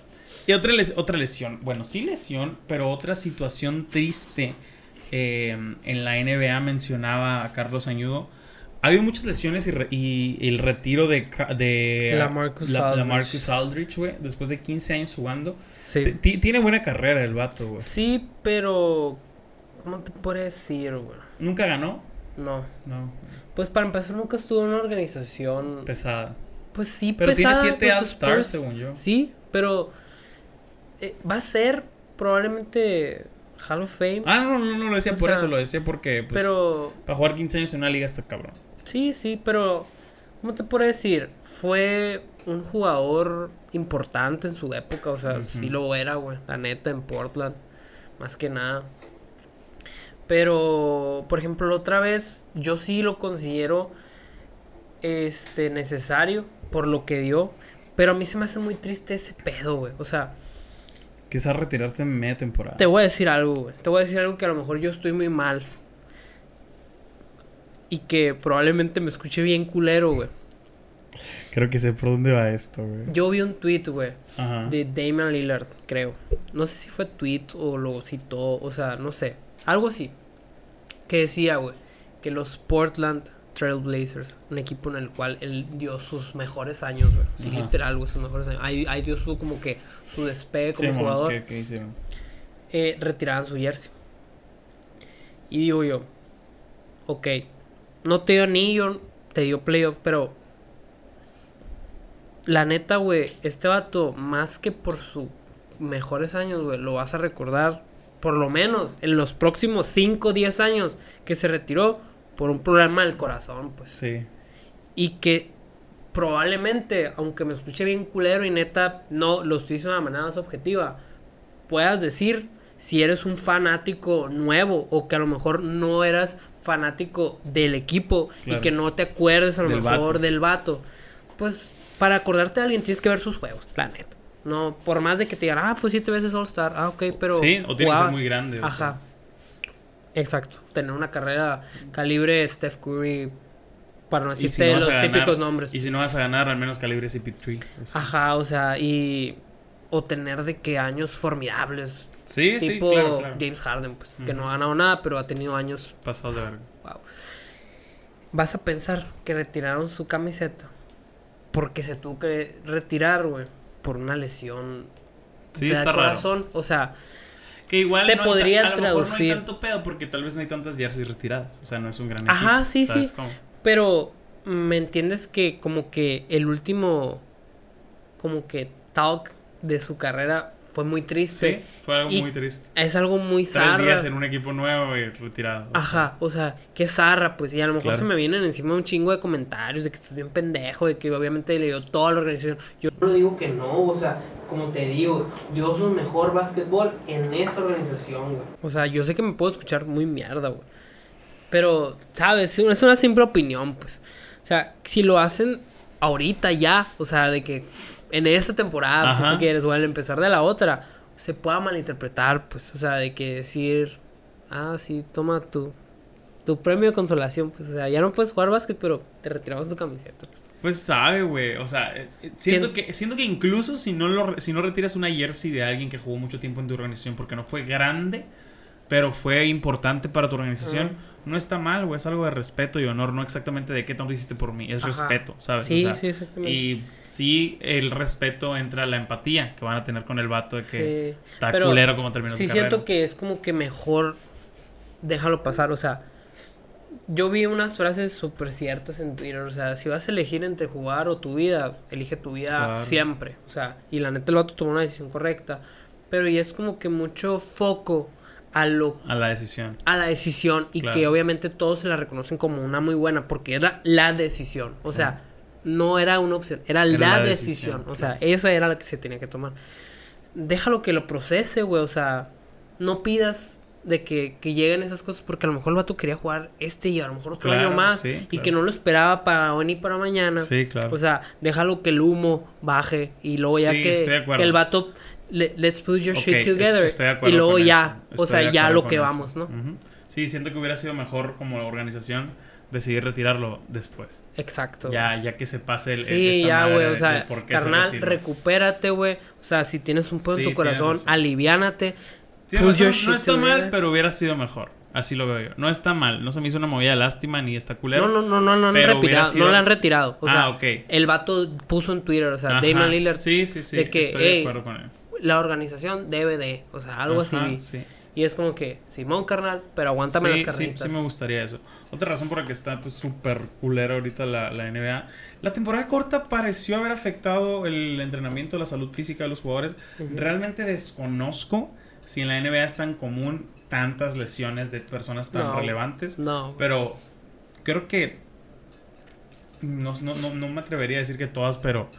Y otra, les- otra lesión. Bueno, sí lesión, pero otra situación triste. eh, en la NBA mencionaba a Carlos Añudo. Ha habido muchas lesiones y, re- y el retiro de, de la, Aldridge. LaMarcus Aldridge, güey, después de 15 años jugando. Sí. Tiene buena carrera el vato, güey. Sí, pero. ¿Cómo te puedo decir, güey? Nunca ganó. No. No, Pues para empezar, nunca estuvo en una organización. pesada. Pues sí, Pero tiene pesada, 7 pues, All-Stars, Spurs. según yo. Sí, pero. Eh, va a ser probablemente Hall of Fame. Ah, no, no, no lo decía O por sea, eso, lo decía porque pues, pero. para jugar 15 años en una liga está cabrón. Sí, sí, pero. ¿Cómo te puedo decir? Fue un jugador importante en su época. O sea, sí lo era, güey. La neta, en Portland. Más que nada. Pero, por ejemplo, otra vez, yo sí lo considero este necesario por lo que dio. Pero a mí se me hace muy triste ese pedo, güey. O sea, Quizás retirarte en media temporada. te voy a decir algo, güey. Te voy a decir algo que a lo mejor yo estoy muy mal. Y que probablemente me escuche bien culero, güey. Creo que sé por dónde va esto, güey. Yo vi un tweet, güey, de Damian Lillard, creo. No sé si fue tweet o lo citó, o sea, no sé. Algo así. Que decía, güey, que los Portland Trailblazers, un equipo en el cual él dio sus mejores años, güey. Sí, Ajá. literal, güey, sus mejores años. Ahí, ahí dio su, como que, su despegue como Sí, jugador. ¿qué- qué hicieron? eh, retiraban su jersey. Y digo yo, ok, no te dio anillo, te dio playoff, pero la neta, güey, este vato, más que por sus mejores años, güey, lo vas a recordar por lo menos en los próximos 5 o 10 años que se retiró por un problema del corazón, pues. Sí. Y que probablemente, aunque me escuche bien culero y neta, no lo estoy diciendo de una manera más objetiva, puedas decir si eres un fanático nuevo o que a lo mejor no eras fanático del equipo y que no te acuerdes a lo Del mejor vato. del vato. Pues para acordarte de alguien tienes que ver sus juegos, la neta. No, por más de que te digan, ah, fue siete veces All-Star, ah, ok, pero. Sí, o tiene que ser muy grande. o Ajá. sea. Exacto. Tener una carrera calibre Steph Curry, para no si decirte no vas los ganar- típicos nombres. Y si no vas a ganar, al menos calibre CP3. o sea. Ajá, o sea, y. O tener de que años formidables. Sí, sí, tipo claro, claro. James Harden, pues. Que no ha ganado nada, pero ha tenido años. Pasados de verga. Wow. Vas a pensar que retiraron su camiseta. Porque se tuvo que retirar, güey. Por una lesión. Sí, del está raro. corazón. O sea, Que igual Se no hay podría a lo mejor no hay traducir. tanto pedo porque tal vez no hay tantas jerseys retiradas. O sea, no es un gran Ajá, equipo, sí, ¿sabes sí. cómo? Pero, ¿me entiendes que como que el último, como que talk de su carrera fue muy triste? Sí, fue algo Y muy triste. Es algo muy Tres zarra. días en un equipo nuevo y retirado. o sea. Ajá, o sea, qué zarra, pues. Y a lo mejor se me vienen encima un chingo de comentarios de que estás bien pendejo, de que obviamente le dio toda la organización. Yo no digo que no, o sea, como te digo, dio su mejor básquetbol en esa organización, güey. O sea, yo sé que me puedo escuchar muy mierda, güey. Pero, ¿sabes? Es una simple opinión, pues. O sea, si lo hacen ahorita ya, o sea, de que en esta temporada, si tú quieres, o al empezar de la otra, se pueda malinterpretar, pues. O sea, de que decir, ah, sí, toma tu, tu premio de consolación, pues. O sea, ya no puedes jugar básquet, pero te retiramos tu camiseta, pues. Pues sabe, güey. O sea, eh, eh, siento que, siento que incluso si no, lo, si no retiras una jersey de alguien que jugó mucho tiempo en tu organización porque no fue grande, pero fue importante para tu organización, no está mal, güey. Es algo de respeto y honor, no exactamente de qué tanto hiciste por mí. Es Ajá. respeto, ¿sabes? Sí, O sea, sí, exactamente. Y sí, el respeto entra la empatía que van a tener con el vato de que Sí. está Pero culero como terminó Sí su siento que es como que mejor déjalo pasar, o sea, yo vi unas frases súper ciertas en Twitter, o sea, si vas a elegir entre jugar o tu vida, elige tu vida Claro. siempre, o sea, y la neta el vato tomó una decisión correcta, pero ya es como que mucho foco a lo A la decisión. a la decisión y Claro. que obviamente todos se la reconocen como una muy buena porque era la decisión, o sea, no era una opción, era, Era la, la decisión, decisión, o sea, esa era la que se tenía que tomar. Déjalo que lo procese, güey, o sea, no pidas de que, que lleguen esas cosas porque a lo mejor el vato quería jugar este y a lo mejor otro Claro, año más sí, y que no lo esperaba para hoy ni para mañana. Sí, claro. O sea, déjalo que el humo baje y luego ya Sí, que, estoy de acuerdo. que el vato let's put your Ok, shit together estoy de y acuerdo luego con ya, eso. o Estoy sea, de ya lo que eso. vamos, ¿no? Ujú. Sí, siento que hubiera sido mejor como organización decidir retirarlo después. Exacto. Ya, ya que se pase el, Sí, esta ya, güey, o de- sea, de se carnal, retiró. recupérate, güey. O sea, si tienes un pedo Sí, en tu corazón, razón. aliviánate. Put your no está mal, together. pero hubiera sido mejor. Así lo veo yo. No está mal. No se me hizo una movida de lástima ni está culero. No, no, no, no, no, pero retirado, sido- no la han retirado. O sea, Ah, ok. el vato puso en Twitter, o sea, Ajá. Damon Lillard, Sí, sí, sí. de que, estoy de "Ey, acuerdo con él. La organización debe de, o sea, algo Ajá, así. sí. Y es como que, Simón, carnal, pero aguántame sí, las sí, carnitas. sí me gustaría eso. Otra razón por la que está pues súper culera ahorita la, la NBA. La temporada corta pareció haber afectado el entrenamiento, la salud física de los jugadores. Realmente desconozco si en la NBA es tan común tantas lesiones de personas tan No. relevantes. No, Pero creo que no, no, no, no me atrevería a decir que todas, pero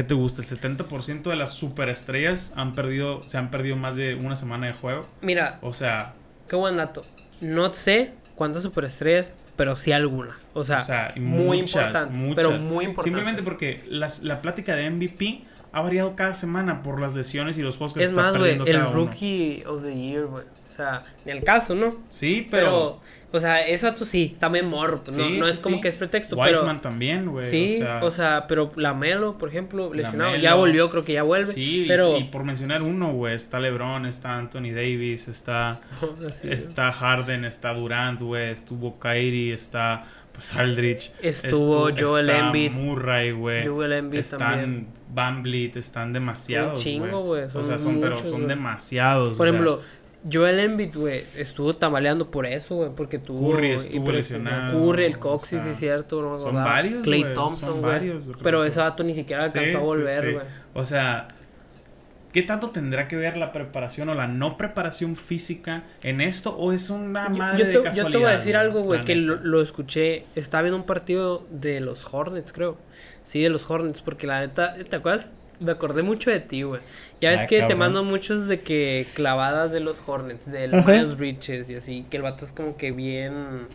¿qué te gusta? El 70% de las superestrellas han perdido, se han perdido más de una semana de juego. mira, O sea, qué buen dato. No sé cuántas superestrellas, pero sí algunas. O sea, o sea, muy muchas, importantes, muchas. pero muy importantes. Simplemente porque las, la plática de MVP ha variado cada semana por las lesiones y los juegos que es se más, güey, perdiendo el cada uno. rookie of the year, güey. O sea, ni el caso, ¿no? Sí, pero, Pero, o sea, eso tú sí, está bien morro. pues, no Sí, no sí, es como sí. que es pretexto, Wiseman pero... también, güey. Sí, o sea, pero la Melo, por ejemplo, lesionado, ya LaMelo. volvió, creo que ya vuelve. Sí, y- pero... y, por mencionar uno, güey, está LeBron, está Anthony Davis, está está Harden, está Durant, güey, estuvo Kyrie, está pues Aldrich, Estuvo Joel está Embiid. Murray, güey. Joel Embiid están también. Van Vliet, están demasiados, Un chingo, güey, O sea, son pero son demasiados. Por o sea, ejemplo, Joel Embiid, güey, estuvo tambaleando por eso, güey, porque tuvo... Curry estuvo lesionado, Curry, el o Cox, sí, sea, sí, es cierto, no son varios, Clay Thompson, son güey. de Pero ese vato ni siquiera Sí, alcanzó a volver, sí. güey. O sea, ¿qué tanto tendrá que ver la preparación o la no preparación física en esto? ¿O es una Yo- madre yo, de te, yo casualidad? te voy a decir algo, güey, que lo, lo escuché. Estaba viendo un partido de los Hornets, creo. Sí, de los Hornets, porque la neta, ¿te acuerdas? Me acordé mucho de ti, güey. Ya ves Ah, que te mando muchos de que clavadas de los Hornets, del Ajá. Miles Bridges y así, que el vato es como que bien,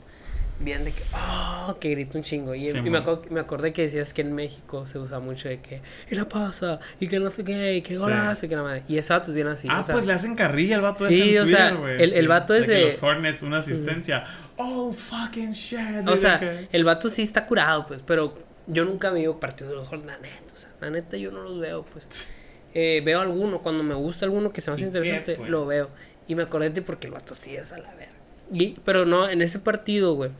bien de que, oh, que grita un chingo. Y, Sí, y me, me acordé que decías que en México se usa mucho de que, y la pasa, y que no sé qué, y que Sí. golazo, y que la madre. Y ese vato es bien así. Ah, o sea, pues le hacen carrilla al vato Sí, ese en o sea, Twitter, güey. el- el vato de que ese- los Hornets, una asistencia. Oh, fucking shit. O sea, que- el vato sí está curado, pues, pero yo nunca veo partidos de los Hornets, la neta, o sea, la neta yo no los veo, pues. Eh, veo alguno, cuando me gusta alguno que se me hace ¿Y qué, interesante, pues? lo veo. Y me acordé de porque el vato sí es a la verga. Y, pero no, en ese partido, güey,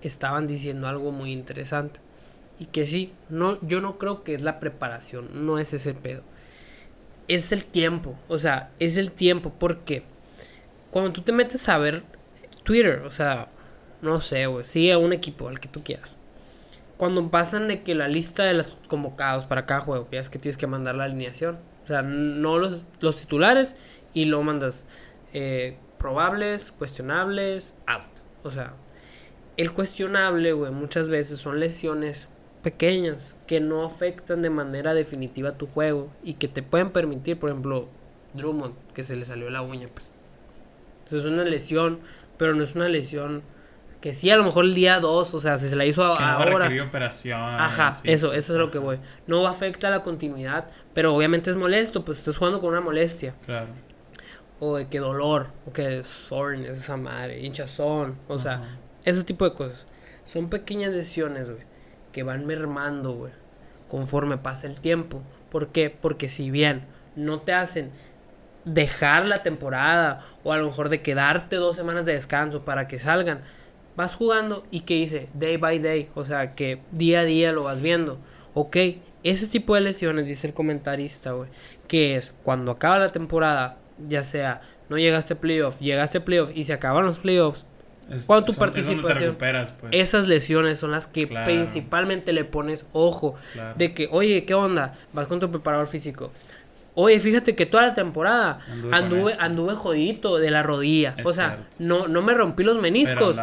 estaban diciendo algo muy interesante. Y que sí, no, yo no creo que es la preparación, no es ese pedo. Es el tiempo, o sea, es el tiempo, porque cuando tú te metes a ver Twitter, o sea, no sé, güey, sigue a un equipo, al que tú quieras. Cuando pasan de que la lista de los convocados para cada juego, ya es que tienes que mandar la alineación. O sea, no los, los titulares y lo mandas eh, probables, cuestionables, out. O sea, el cuestionable, güey, muchas veces son lesiones pequeñas que no afectan de manera definitiva tu juego y que te pueden permitir, por ejemplo, Drummond, que se le salió la uña, pues. Entonces es una lesión, pero no es una lesión que sí, a lo mejor el día 2, o sea, si se la hizo que no va a ahora. operación. Ajá, sí, eso, eso es a lo que voy. No afecta la continuidad, pero obviamente es molesto, pues estás jugando con una molestia. Claro. O de que dolor, o que soreness, esa madre, hinchazón, o sea, ese tipo de cosas. Son pequeñas lesiones, güey, que van mermando, güey, conforme pasa el tiempo. ¿Por qué? Porque si bien no te hacen dejar la temporada o a lo mejor de quedarte dos semanas de descanso para que salgan, vas jugando y que dice day by day, o sea, que día a día lo vas viendo. Ok, ese tipo de lesiones, dice el comentarista, güey, que es cuando acaba la temporada, ya sea no llegaste a playoff, llegaste a playoff y se acaban los playoffs, Es- ¿Cuál tu son- participación? recuperas, pues. esas lesiones son las que Claro. principalmente le pones ojo. Claro. De que, oye, ¿qué onda? Vas con tu preparador físico. Oye, fíjate que toda la temporada Anduve anduve, con anduve, esto". jodidito de la rodilla. Es o sea, cierto. no, no me rompí los meniscos,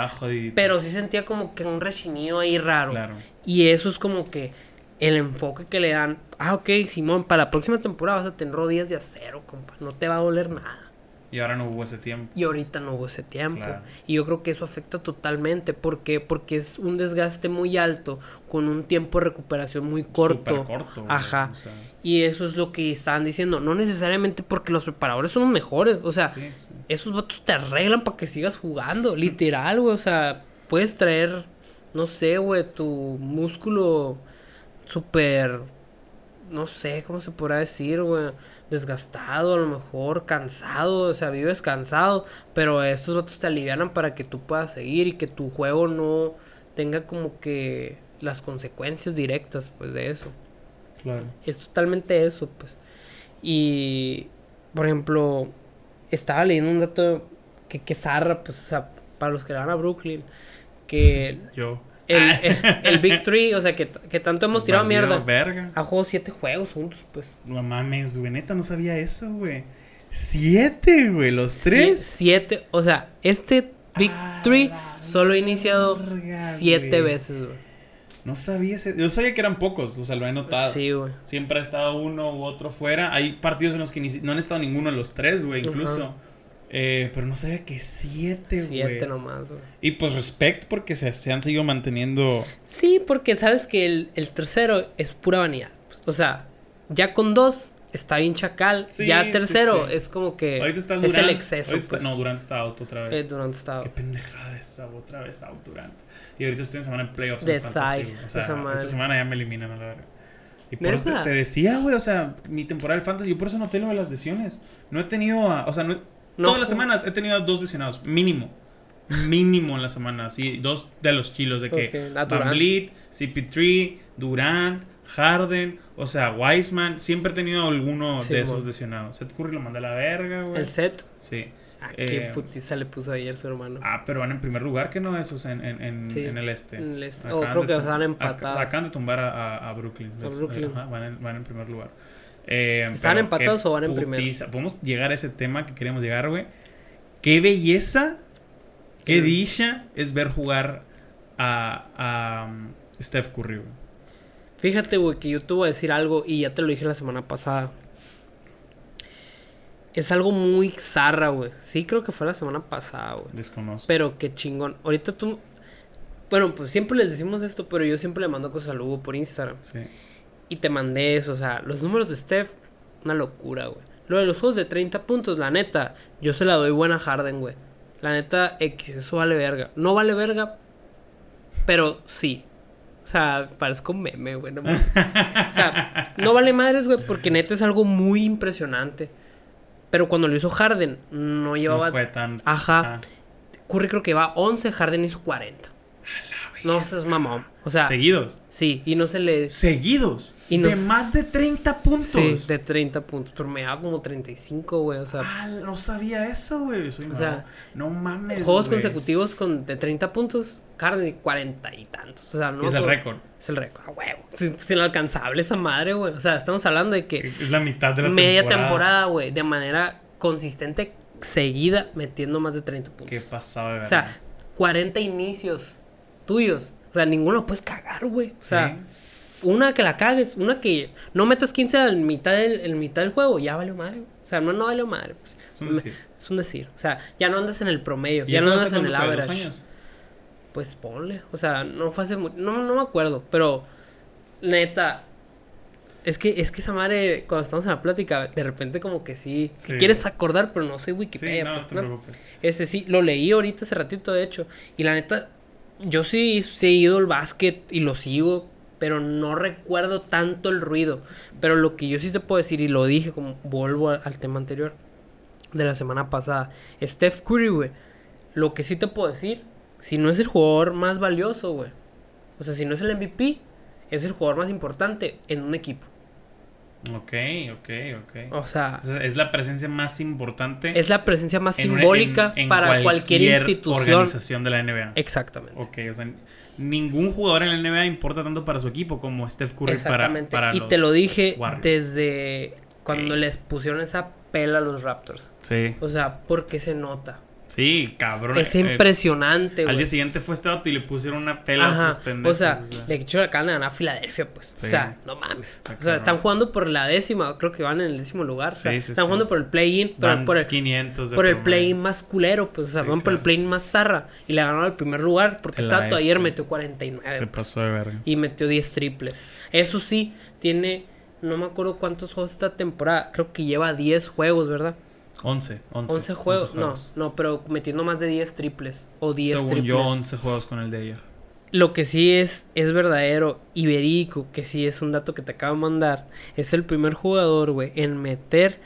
pero sí sentía como que un rechinido ahí raro. Claro. Y eso es como que el enfoque que le dan. Ah, ok, Simón, para la próxima temporada vas a tener rodillas de acero, compa. No te va a doler nada. Y ahora no hubo ese tiempo. Y ahorita no hubo ese tiempo. Claro. Y yo creo que eso afecta totalmente. ¿Por qué? Porque es un desgaste muy alto con un tiempo de recuperación muy corto. Súper corto. güey, Ajá. o sea, Y eso es lo que estaban diciendo. No necesariamente porque los preparadores son los mejores. O sea, sí, sí. esos vatos te arreglan para que sigas jugando. Literal, güey. O sea, puedes traer, no sé, güey, tu músculo súper, no sé, ¿cómo se podrá decir, güey? Desgastado, a lo mejor, cansado, o sea, vives cansado, pero estos vatos te alivianan para que tú puedas seguir y que tu juego no tenga como que las consecuencias directas, pues, de eso. Claro. Es totalmente eso, pues. Y, por ejemplo, estaba leyendo un dato que, que zarra, pues, o sea, para los que le van a Brooklyn, que Yo. El, el, el Big Three, o sea, que, que tanto hemos tirado Valió mierda, verga. ha jugado siete juegos juntos, pues. No mames, güey, neta, no sabía eso, güey. Siete, güey, los tres. siete, o sea, este Big Ah, Three solo ha iniciado verga, siete güey. veces, güey. No sabía ese. Yo sabía que eran pocos, o sea, lo he notado. Sí, güey. Siempre ha estado uno u otro fuera. Hay partidos en los que ni no han estado ninguno de los tres, güey, incluso. Ajá. Eh, pero no sabía que siete, güey. Siete nomás, güey. Y pues respect porque se, se han seguido manteniendo. Sí, porque sabes que el, el tercero es pura vanidad. O sea, ya con dos está bien chacal. Sí, ya tercero sí. es como que Ahorita está es el exceso. está- pues. no, Durant está out otra vez. Eh, Durant está- Qué pendejada esa, otra vez out Durant. Y ahorita estoy en semana en playoffs De en fantasy. Thai. O sea, esta semana ya me eliminan a la verga. Y por eso te, decía, güey, o sea, mi temporada de fantasy, yo por eso lo de las lesiones. No he tenido, a- o sea, no he- No todas las semanas he tenido a dos lesionados, mínimo. Mínimo en la semana, sí, dos de los chilos de que Ok, a Van. Vliet, CP3, Durant, Harden, o sea, Wiseman, siempre he tenido alguno Sí, de esos lesionados. Seth Curry lo mandé a la verga, güey. El set. Sí. Ah, Eh, qué putiza le puso ayer su hermano. Ah, pero van en primer lugar que no esos en, en, en, Sí, en el este. en el este. Oh, creo que ac- empatados. Acaban de tumbar a, a- a Brooklyn. A ajá, van, en, van en primer lugar. Eh, ¿Están empatados o van en primero? Podemos llegar a ese tema que queremos llegar, güey. Qué belleza, qué Mm. dicha es ver jugar a, a um, Steph Curry, güey. Fíjate, güey, que yo te voy a decir algo y ya te lo dije la semana pasada. Es algo muy zarra, güey. Sí, creo que fue la semana pasada, güey. Desconozco. Pero qué chingón. Ahorita tú. Bueno, pues siempre les decimos esto, pero yo siempre le mando cosas a Lugo por Instagram. Sí. Y te mandé eso, o sea, los números de Steph, una locura, güey. Lo de los juegos de 30 puntos, la neta, yo se la doy buena a Harden, güey. La neta, X, eso vale verga. No vale verga, pero sí. O sea, parezco un meme, güey. no o sea, no vale madres, güey, porque neta es algo muy impresionante. Pero cuando lo hizo Harden, no llevaba... No fue tan. Ajá. ah, Curry creo que va 11, Harden hizo 40. No seas mamón. O sea, seguidos. sí, y no se le... Seguidos. Y no- de más de 30 puntos. Sí, de 30 puntos. Pero me daba como 35, güey. O sea, Ah, no sabía eso, güey. Soy O sea, no mames. juegos güey. consecutivos con de 30 puntos, Harden 40 y tantos. O sea, no. Es el récord. Es el récord. A huevo. Es, inalcanzable esa madre, güey. O sea, estamos hablando de que Es la mitad de la media temporada. temporada, güey, de manera consistente, seguida, metiendo más de 30 puntos. Qué pasado de o sea, 40 inicios tuyos. O sea, ninguno lo puedes cagar, güey. O sea, una que la cagues, una que no metas 15 en mitad del, en mitad del juego, ya valió madre. O sea, no, no valió madre. Es un decir. Es un decir. O sea, ya no andas en el promedio, ¿Y ya no andas en el average. años? Pues ponle. O sea, no fue hace mucho. No, no me acuerdo. Pero, neta. Es que, es que esa madre, cuando estamos en la plática, de repente como que sí, que Sí. quieres acordar, pero no soy Sí, Wikipedia. no, pues, no te. Ese sí, lo leí ahorita hace ratito, de hecho. Y la neta, yo sí he seguido el básquet y lo sigo, pero no recuerdo tanto el ruido. Pero lo que yo sí te puedo decir, y lo dije, como vuelvo al, al tema anterior de la semana pasada, Steph Curry, güey. Lo que sí te puedo decir, si no es el jugador más valioso, güey. O sea, si no es el MVP, es el jugador más importante en un equipo. Ok, ok, ok. O sea, Es- la presencia más importante es la presencia más en simbólica en- en para cualquier, institución. organización de la NBA. Exactamente. Ok, o sea, ningún jugador en la NBA importa tanto para su equipo como Steph Curry para, Exactamente. para y los te lo dije Warriors. desde cuando les pusieron esa pela a los Raptors. Sí. O sea, porque se nota. Sí, cabrón. Es Eh, impresionante, Al güey. día siguiente fue este y le pusieron una pela a otros pendejos. O sea, de hecho le acaban de ganar a Filadelfia, pues. Sí. O sea, no mames. Está O sea, cabrón. están jugando por la décima, creo que van en el décimo lugar. O sea, Sí, sí, están jugando por el play-in, pero por el, 500 de por el play-in más culero, pues. O sea, van por el play-in más zarra. Y le ganaron al primer lugar porque El Stato este. ayer metió 49. Se pues, pasó de verga. y metió 10 triples. Eso sí, tiene. No me acuerdo cuántos juegos esta temporada. Creo que lleva 10 juegos, ¿verdad? 11, 11. 11 juegos. 11 No, no, pero metiendo más de 10 triples. O 10 Según triples. yo, 11 juegos con el de ayer. Lo que sí es, es verdadero y verídico, que sí es un dato que te acabo de mandar, es el primer jugador, güey, en meter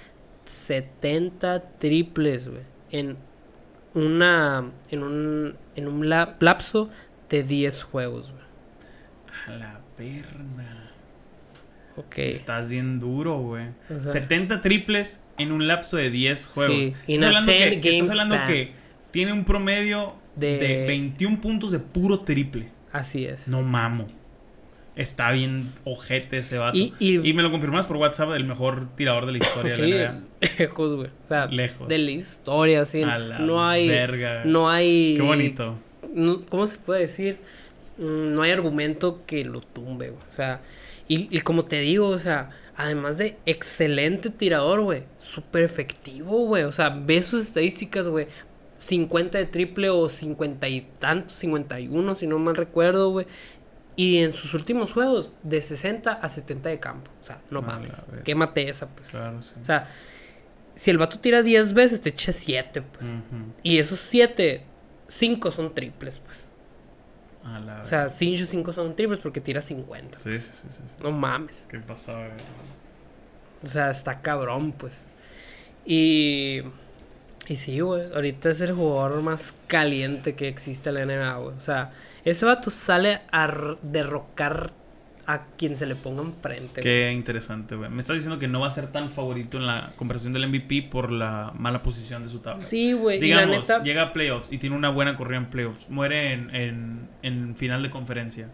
70 triples, güey, en una, en un, en un la- lapso de 10 juegos, güey. A la perna. Ok. Estás bien duro, güey. O sea, 70 triples en un lapso de 10 juegos. Sí, Estás hablando, 10 que, estás hablando span. que tiene un promedio de... De- 21 puntos de puro triple. Así es. No mamo. Está bien ojete ese vato. Y- Y, y- me lo confirmas por WhatsApp, el mejor tirador de la historia Sí, de la NBA. lejos, güey. O sea, Lejos. de la historia, sí. A la No hay, verga. no hay. Qué bonito. no- ¿cómo se puede decir? Mm, No hay argumento que lo tumbe, güey. O sea, y, y como te digo, o sea, además de excelente tirador, güey, súper efectivo, güey. O sea, ves sus estadísticas, güey. 50 de triple o 50 y tantos, 51, si no mal recuerdo, güey. Y en sus últimos juegos, de 60 a 70 de campo. O sea, no A la mames. Quémate esa, pues. Claro, sí. O sea, si el vato tira 10 veces, te echa 7, pues. Ujú. Y esos 7, 5 son triples, pues. A la O sea, verga. 5 5 son triples porque tira 50. Sí, sí, sí, sí, sí. No mames. ¿Qué güey? O sea, está cabrón, pues. Y. Y sí, güey. Ahorita es el jugador más caliente que existe en la NBA, güey. O sea, ese vato sale a derrocar a quien se le ponga enfrente, güey. Qué interesante, güey. Me estás diciendo que no va a ser tan favorito en la conversación del MVP por la mala posición de su tabla. Sí, güey. Y la Digamos, neta. llega a playoffs y tiene una buena corrida en playoffs. Muere en, en, en final de conferencia.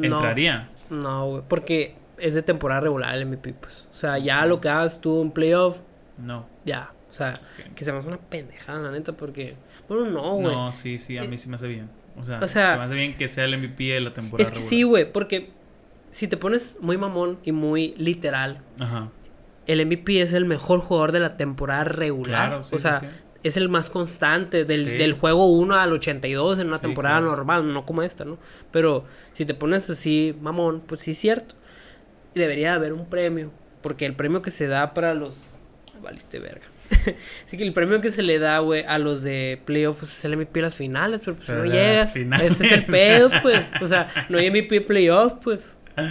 ¿Entraría? No, güey. Porque es de temporada regular el MVP, pues. O sea, ya lo que hagas tú en playoff, No. ya. O sea, que se me hace una pendejada, la neta, porque. Bueno, no, güey. No, sí, sí, a mí sí me hace bien. O sea, O sea, se me hace bien que sea el MVP de la temporada. Es que sí, güey, porque si te pones muy mamón y muy literal, Ajá. el MVP es el mejor jugador de la temporada regular. Claro, sí, o sea, sí, sí. es el más constante del, del juego 1 al 82 en una temporada claro. normal, no como esta, ¿no? Pero si te pones así mamón, pues sí es cierto. Y debería haber un premio, porque el premio que se da para los... Valiste verga. Así que el premio que se le da, güey, a los de playoff pues, es el MVP de las finales, pero pues Pero no llegas. finales. Ese es el pedo, pues. O sea, no hay MVP playoff, pues.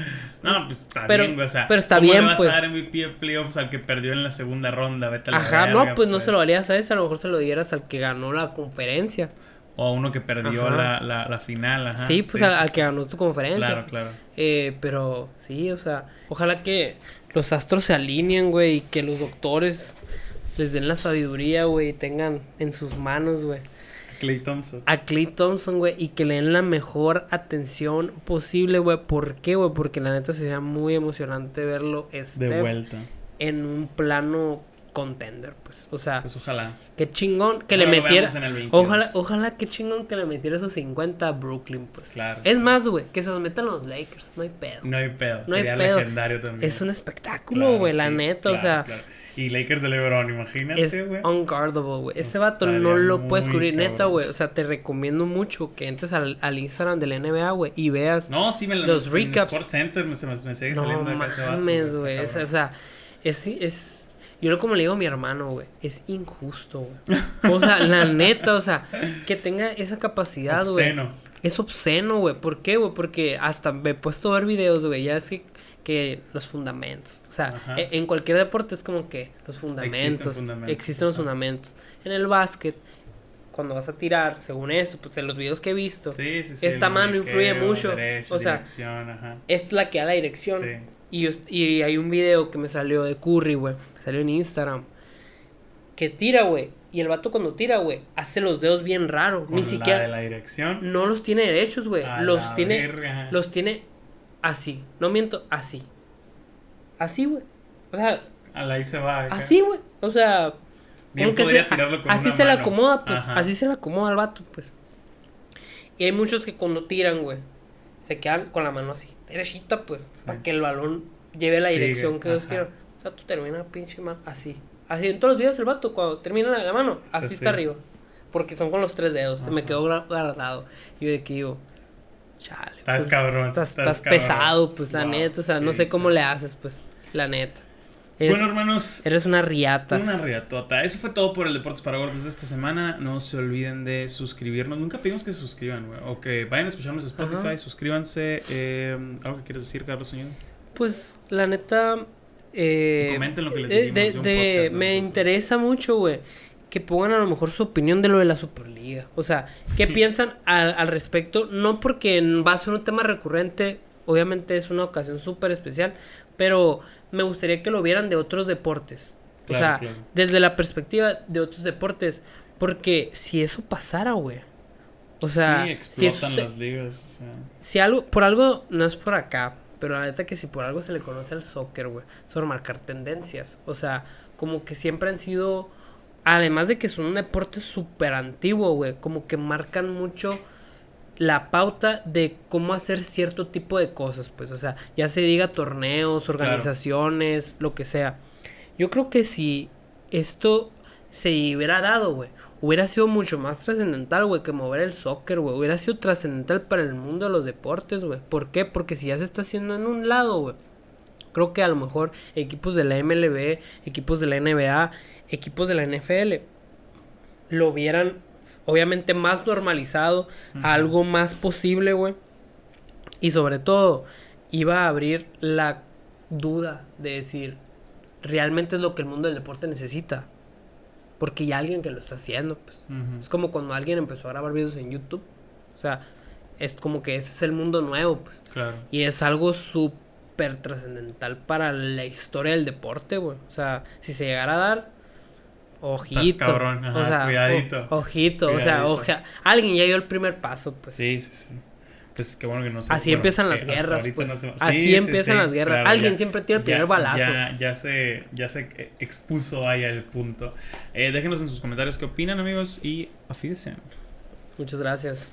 No, pues está Pero- bien, güey. O sea, pero está ¿cómo bien, le vas pues. a dar MVP de playoffs al que perdió en la segunda ronda? Vete a la Ajá, verga, no, pues no se lo valías a ese, a lo mejor se lo dieras al que ganó la conferencia. O a uno que perdió la, la, la final, ajá. sí, pues al, sí, al sí. que ganó tu conferencia. Claro, claro. Eh, pero sí, o sea, ojalá que los astros se alineen, güey, y que los doctores les den la sabiduría, güey, y tengan en sus manos, güey, Clay Thompson. a Clay Thompson, güey, y que le den la mejor atención posible, güey. ¿Por qué, güey? Porque la neta sería muy emocionante verlo De Steph, vuelta. en un plano contender, pues. O sea, Pues ojalá. qué chingón que Ojalá le metiera. veamos en el 22. Ojalá, ojalá qué chingón que le metiera esos 50 a Brooklyn, pues. Claro, Es sí. más, güey, que se los metan los Lakers, no hay pedo. No hay pedo. No hay Sería pedo. legendario también. Es un espectáculo, Claro, güey, la neta, o sea, claro. Y Lakers de LeBron, es imagínate, güey. unguardable, güey. Ese Estaría vato no lo puedes cubrir, neta, güey. O sea, te recomiendo mucho que entres al, al Instagram de la NBA, güey, y veas. No, sí, me lo Los en recaps. Sports Center me, me, me sigue no saliendo vato. mames, güey. es-. O sea, es, es. Yo lo como le digo a mi hermano, güey. Es injusto, güey. O sea, la neta, o sea, que tenga esa capacidad, güey. Obsceno. Es obsceno, güey. ¿Por qué, güey? Porque hasta me he puesto a ver videos, güey. Ya es que, que los fundamentos. O sea, e- en cualquier deporte es como que los fundamentos. fundamentos, Existen los fundamentos. En el básquet, cuando vas a tirar, según eso, pues en los videos que he visto, Sí, sí, sí. Esta mano influye mucho, o sea, ajá. es la que da la dirección. Y, yo- y hay un video que me salió de Curry, güey. Salió en Instagram. Que tira, güey. Y el vato cuando tira, güey, hace los dedos bien raros. Ni la siquiera. de la dirección. No los tiene derechos, güey. Los tiene. verga. Los tiene así. No miento, así. Así, güey. O sea, A la ahí se va. acá. así, güey. O sea, Bien como que podría se- tirarlo con así una se le mano. acomoda, pues. Ajá. Así se le acomoda al vato, pues. Y hay muchos que cuando tiran, güey, se quedan con la mano así, derechita, pues, Sí. para que el balón lleve la Sigue, dirección que ellos quieran. O sea, tú terminas pinche mano, así. Así en todos los videos el vato, cuando termina la, la mano, así Sí, está sí. arriba. Porque son con los tres dedos, se me quedó guardado. Y yo de que digo, chale. Estás pues, cabrón, Estás, estás estás cabrón. pesado, pues, la Wow, neta. O sea, no sé cómo le haces, pues, la neta. Bueno, hermanos, eres una riata. Una riatota. Eso fue todo por el Deportes para Gordos de esta semana. No se olviden de suscribirnos. Nunca pedimos que se suscriban, güey. O que vayan a escucharnos en Spotify, Ajá. suscríbanse. Eh, ¿Algo que quieres decir, Carlos Señor? Pues la neta. Eh, Que comenten lo que les de- dijimos de- me nosotros. interesa mucho, güey. Que pongan a lo mejor su opinión de lo de la Superliga. O sea, ¿qué piensan al, al respecto? No porque va a ser un tema recurrente. Obviamente es una ocasión súper especial. Pero me gustaría que lo vieran de otros deportes. Claro, o sea, claro. desde la perspectiva de otros deportes. Porque si eso pasara, güey. O sea, sí, si eso explotan se- las ligas. O sea, si algo, por algo, no es por acá, pero la neta que si por algo se le conoce al soccer, güey, sobre marcar tendencias. O sea, como que siempre han sido, además de que son un deporte súper antiguo, güey, como que marcan mucho la pauta de cómo hacer cierto tipo de cosas, pues, o sea, ya se diga torneos, organizaciones, lo que sea. Yo creo que si esto se hubiera dado, güey, hubiera sido mucho más trascendental, güey, que mover el soccer, güey. Hubiera sido trascendental para el mundo de los deportes, güey. ¿Por qué? Porque si ya se está haciendo en un lado, güey. Creo que a lo mejor equipos de la MLB, equipos de la NBA, equipos de la NFL lo hubieran obviamente más normalizado, algo más posible, güey. Y sobre todo, iba a abrir la duda de decir, realmente es lo que el mundo del deporte necesita. Porque ya alguien que lo está haciendo, pues. Es como cuando alguien empezó a grabar videos en YouTube. O sea, es como que ese es el mundo nuevo, pues. Claro. Y es algo súper trascendental para la historia del deporte, güey. O sea, si se llegara a dar, ojito. cabrón, ajá, o sea, cuidadito. o- ojito, o sea, oja- alguien ya dio el primer paso, pues. Sí, sí, sí. Pues qué bueno que no se Así bueno, empiezan las guerras, ahorita pues. no se- Así Sí, sí, empiezan sí, las guerras. claro, Alguien ya- siempre tira el primer ya- balazo. Ya, ya se, ya se expuso ahí el punto. Eh, déjenos en sus comentarios qué opinan, amigos, y afídense. Muchas gracias.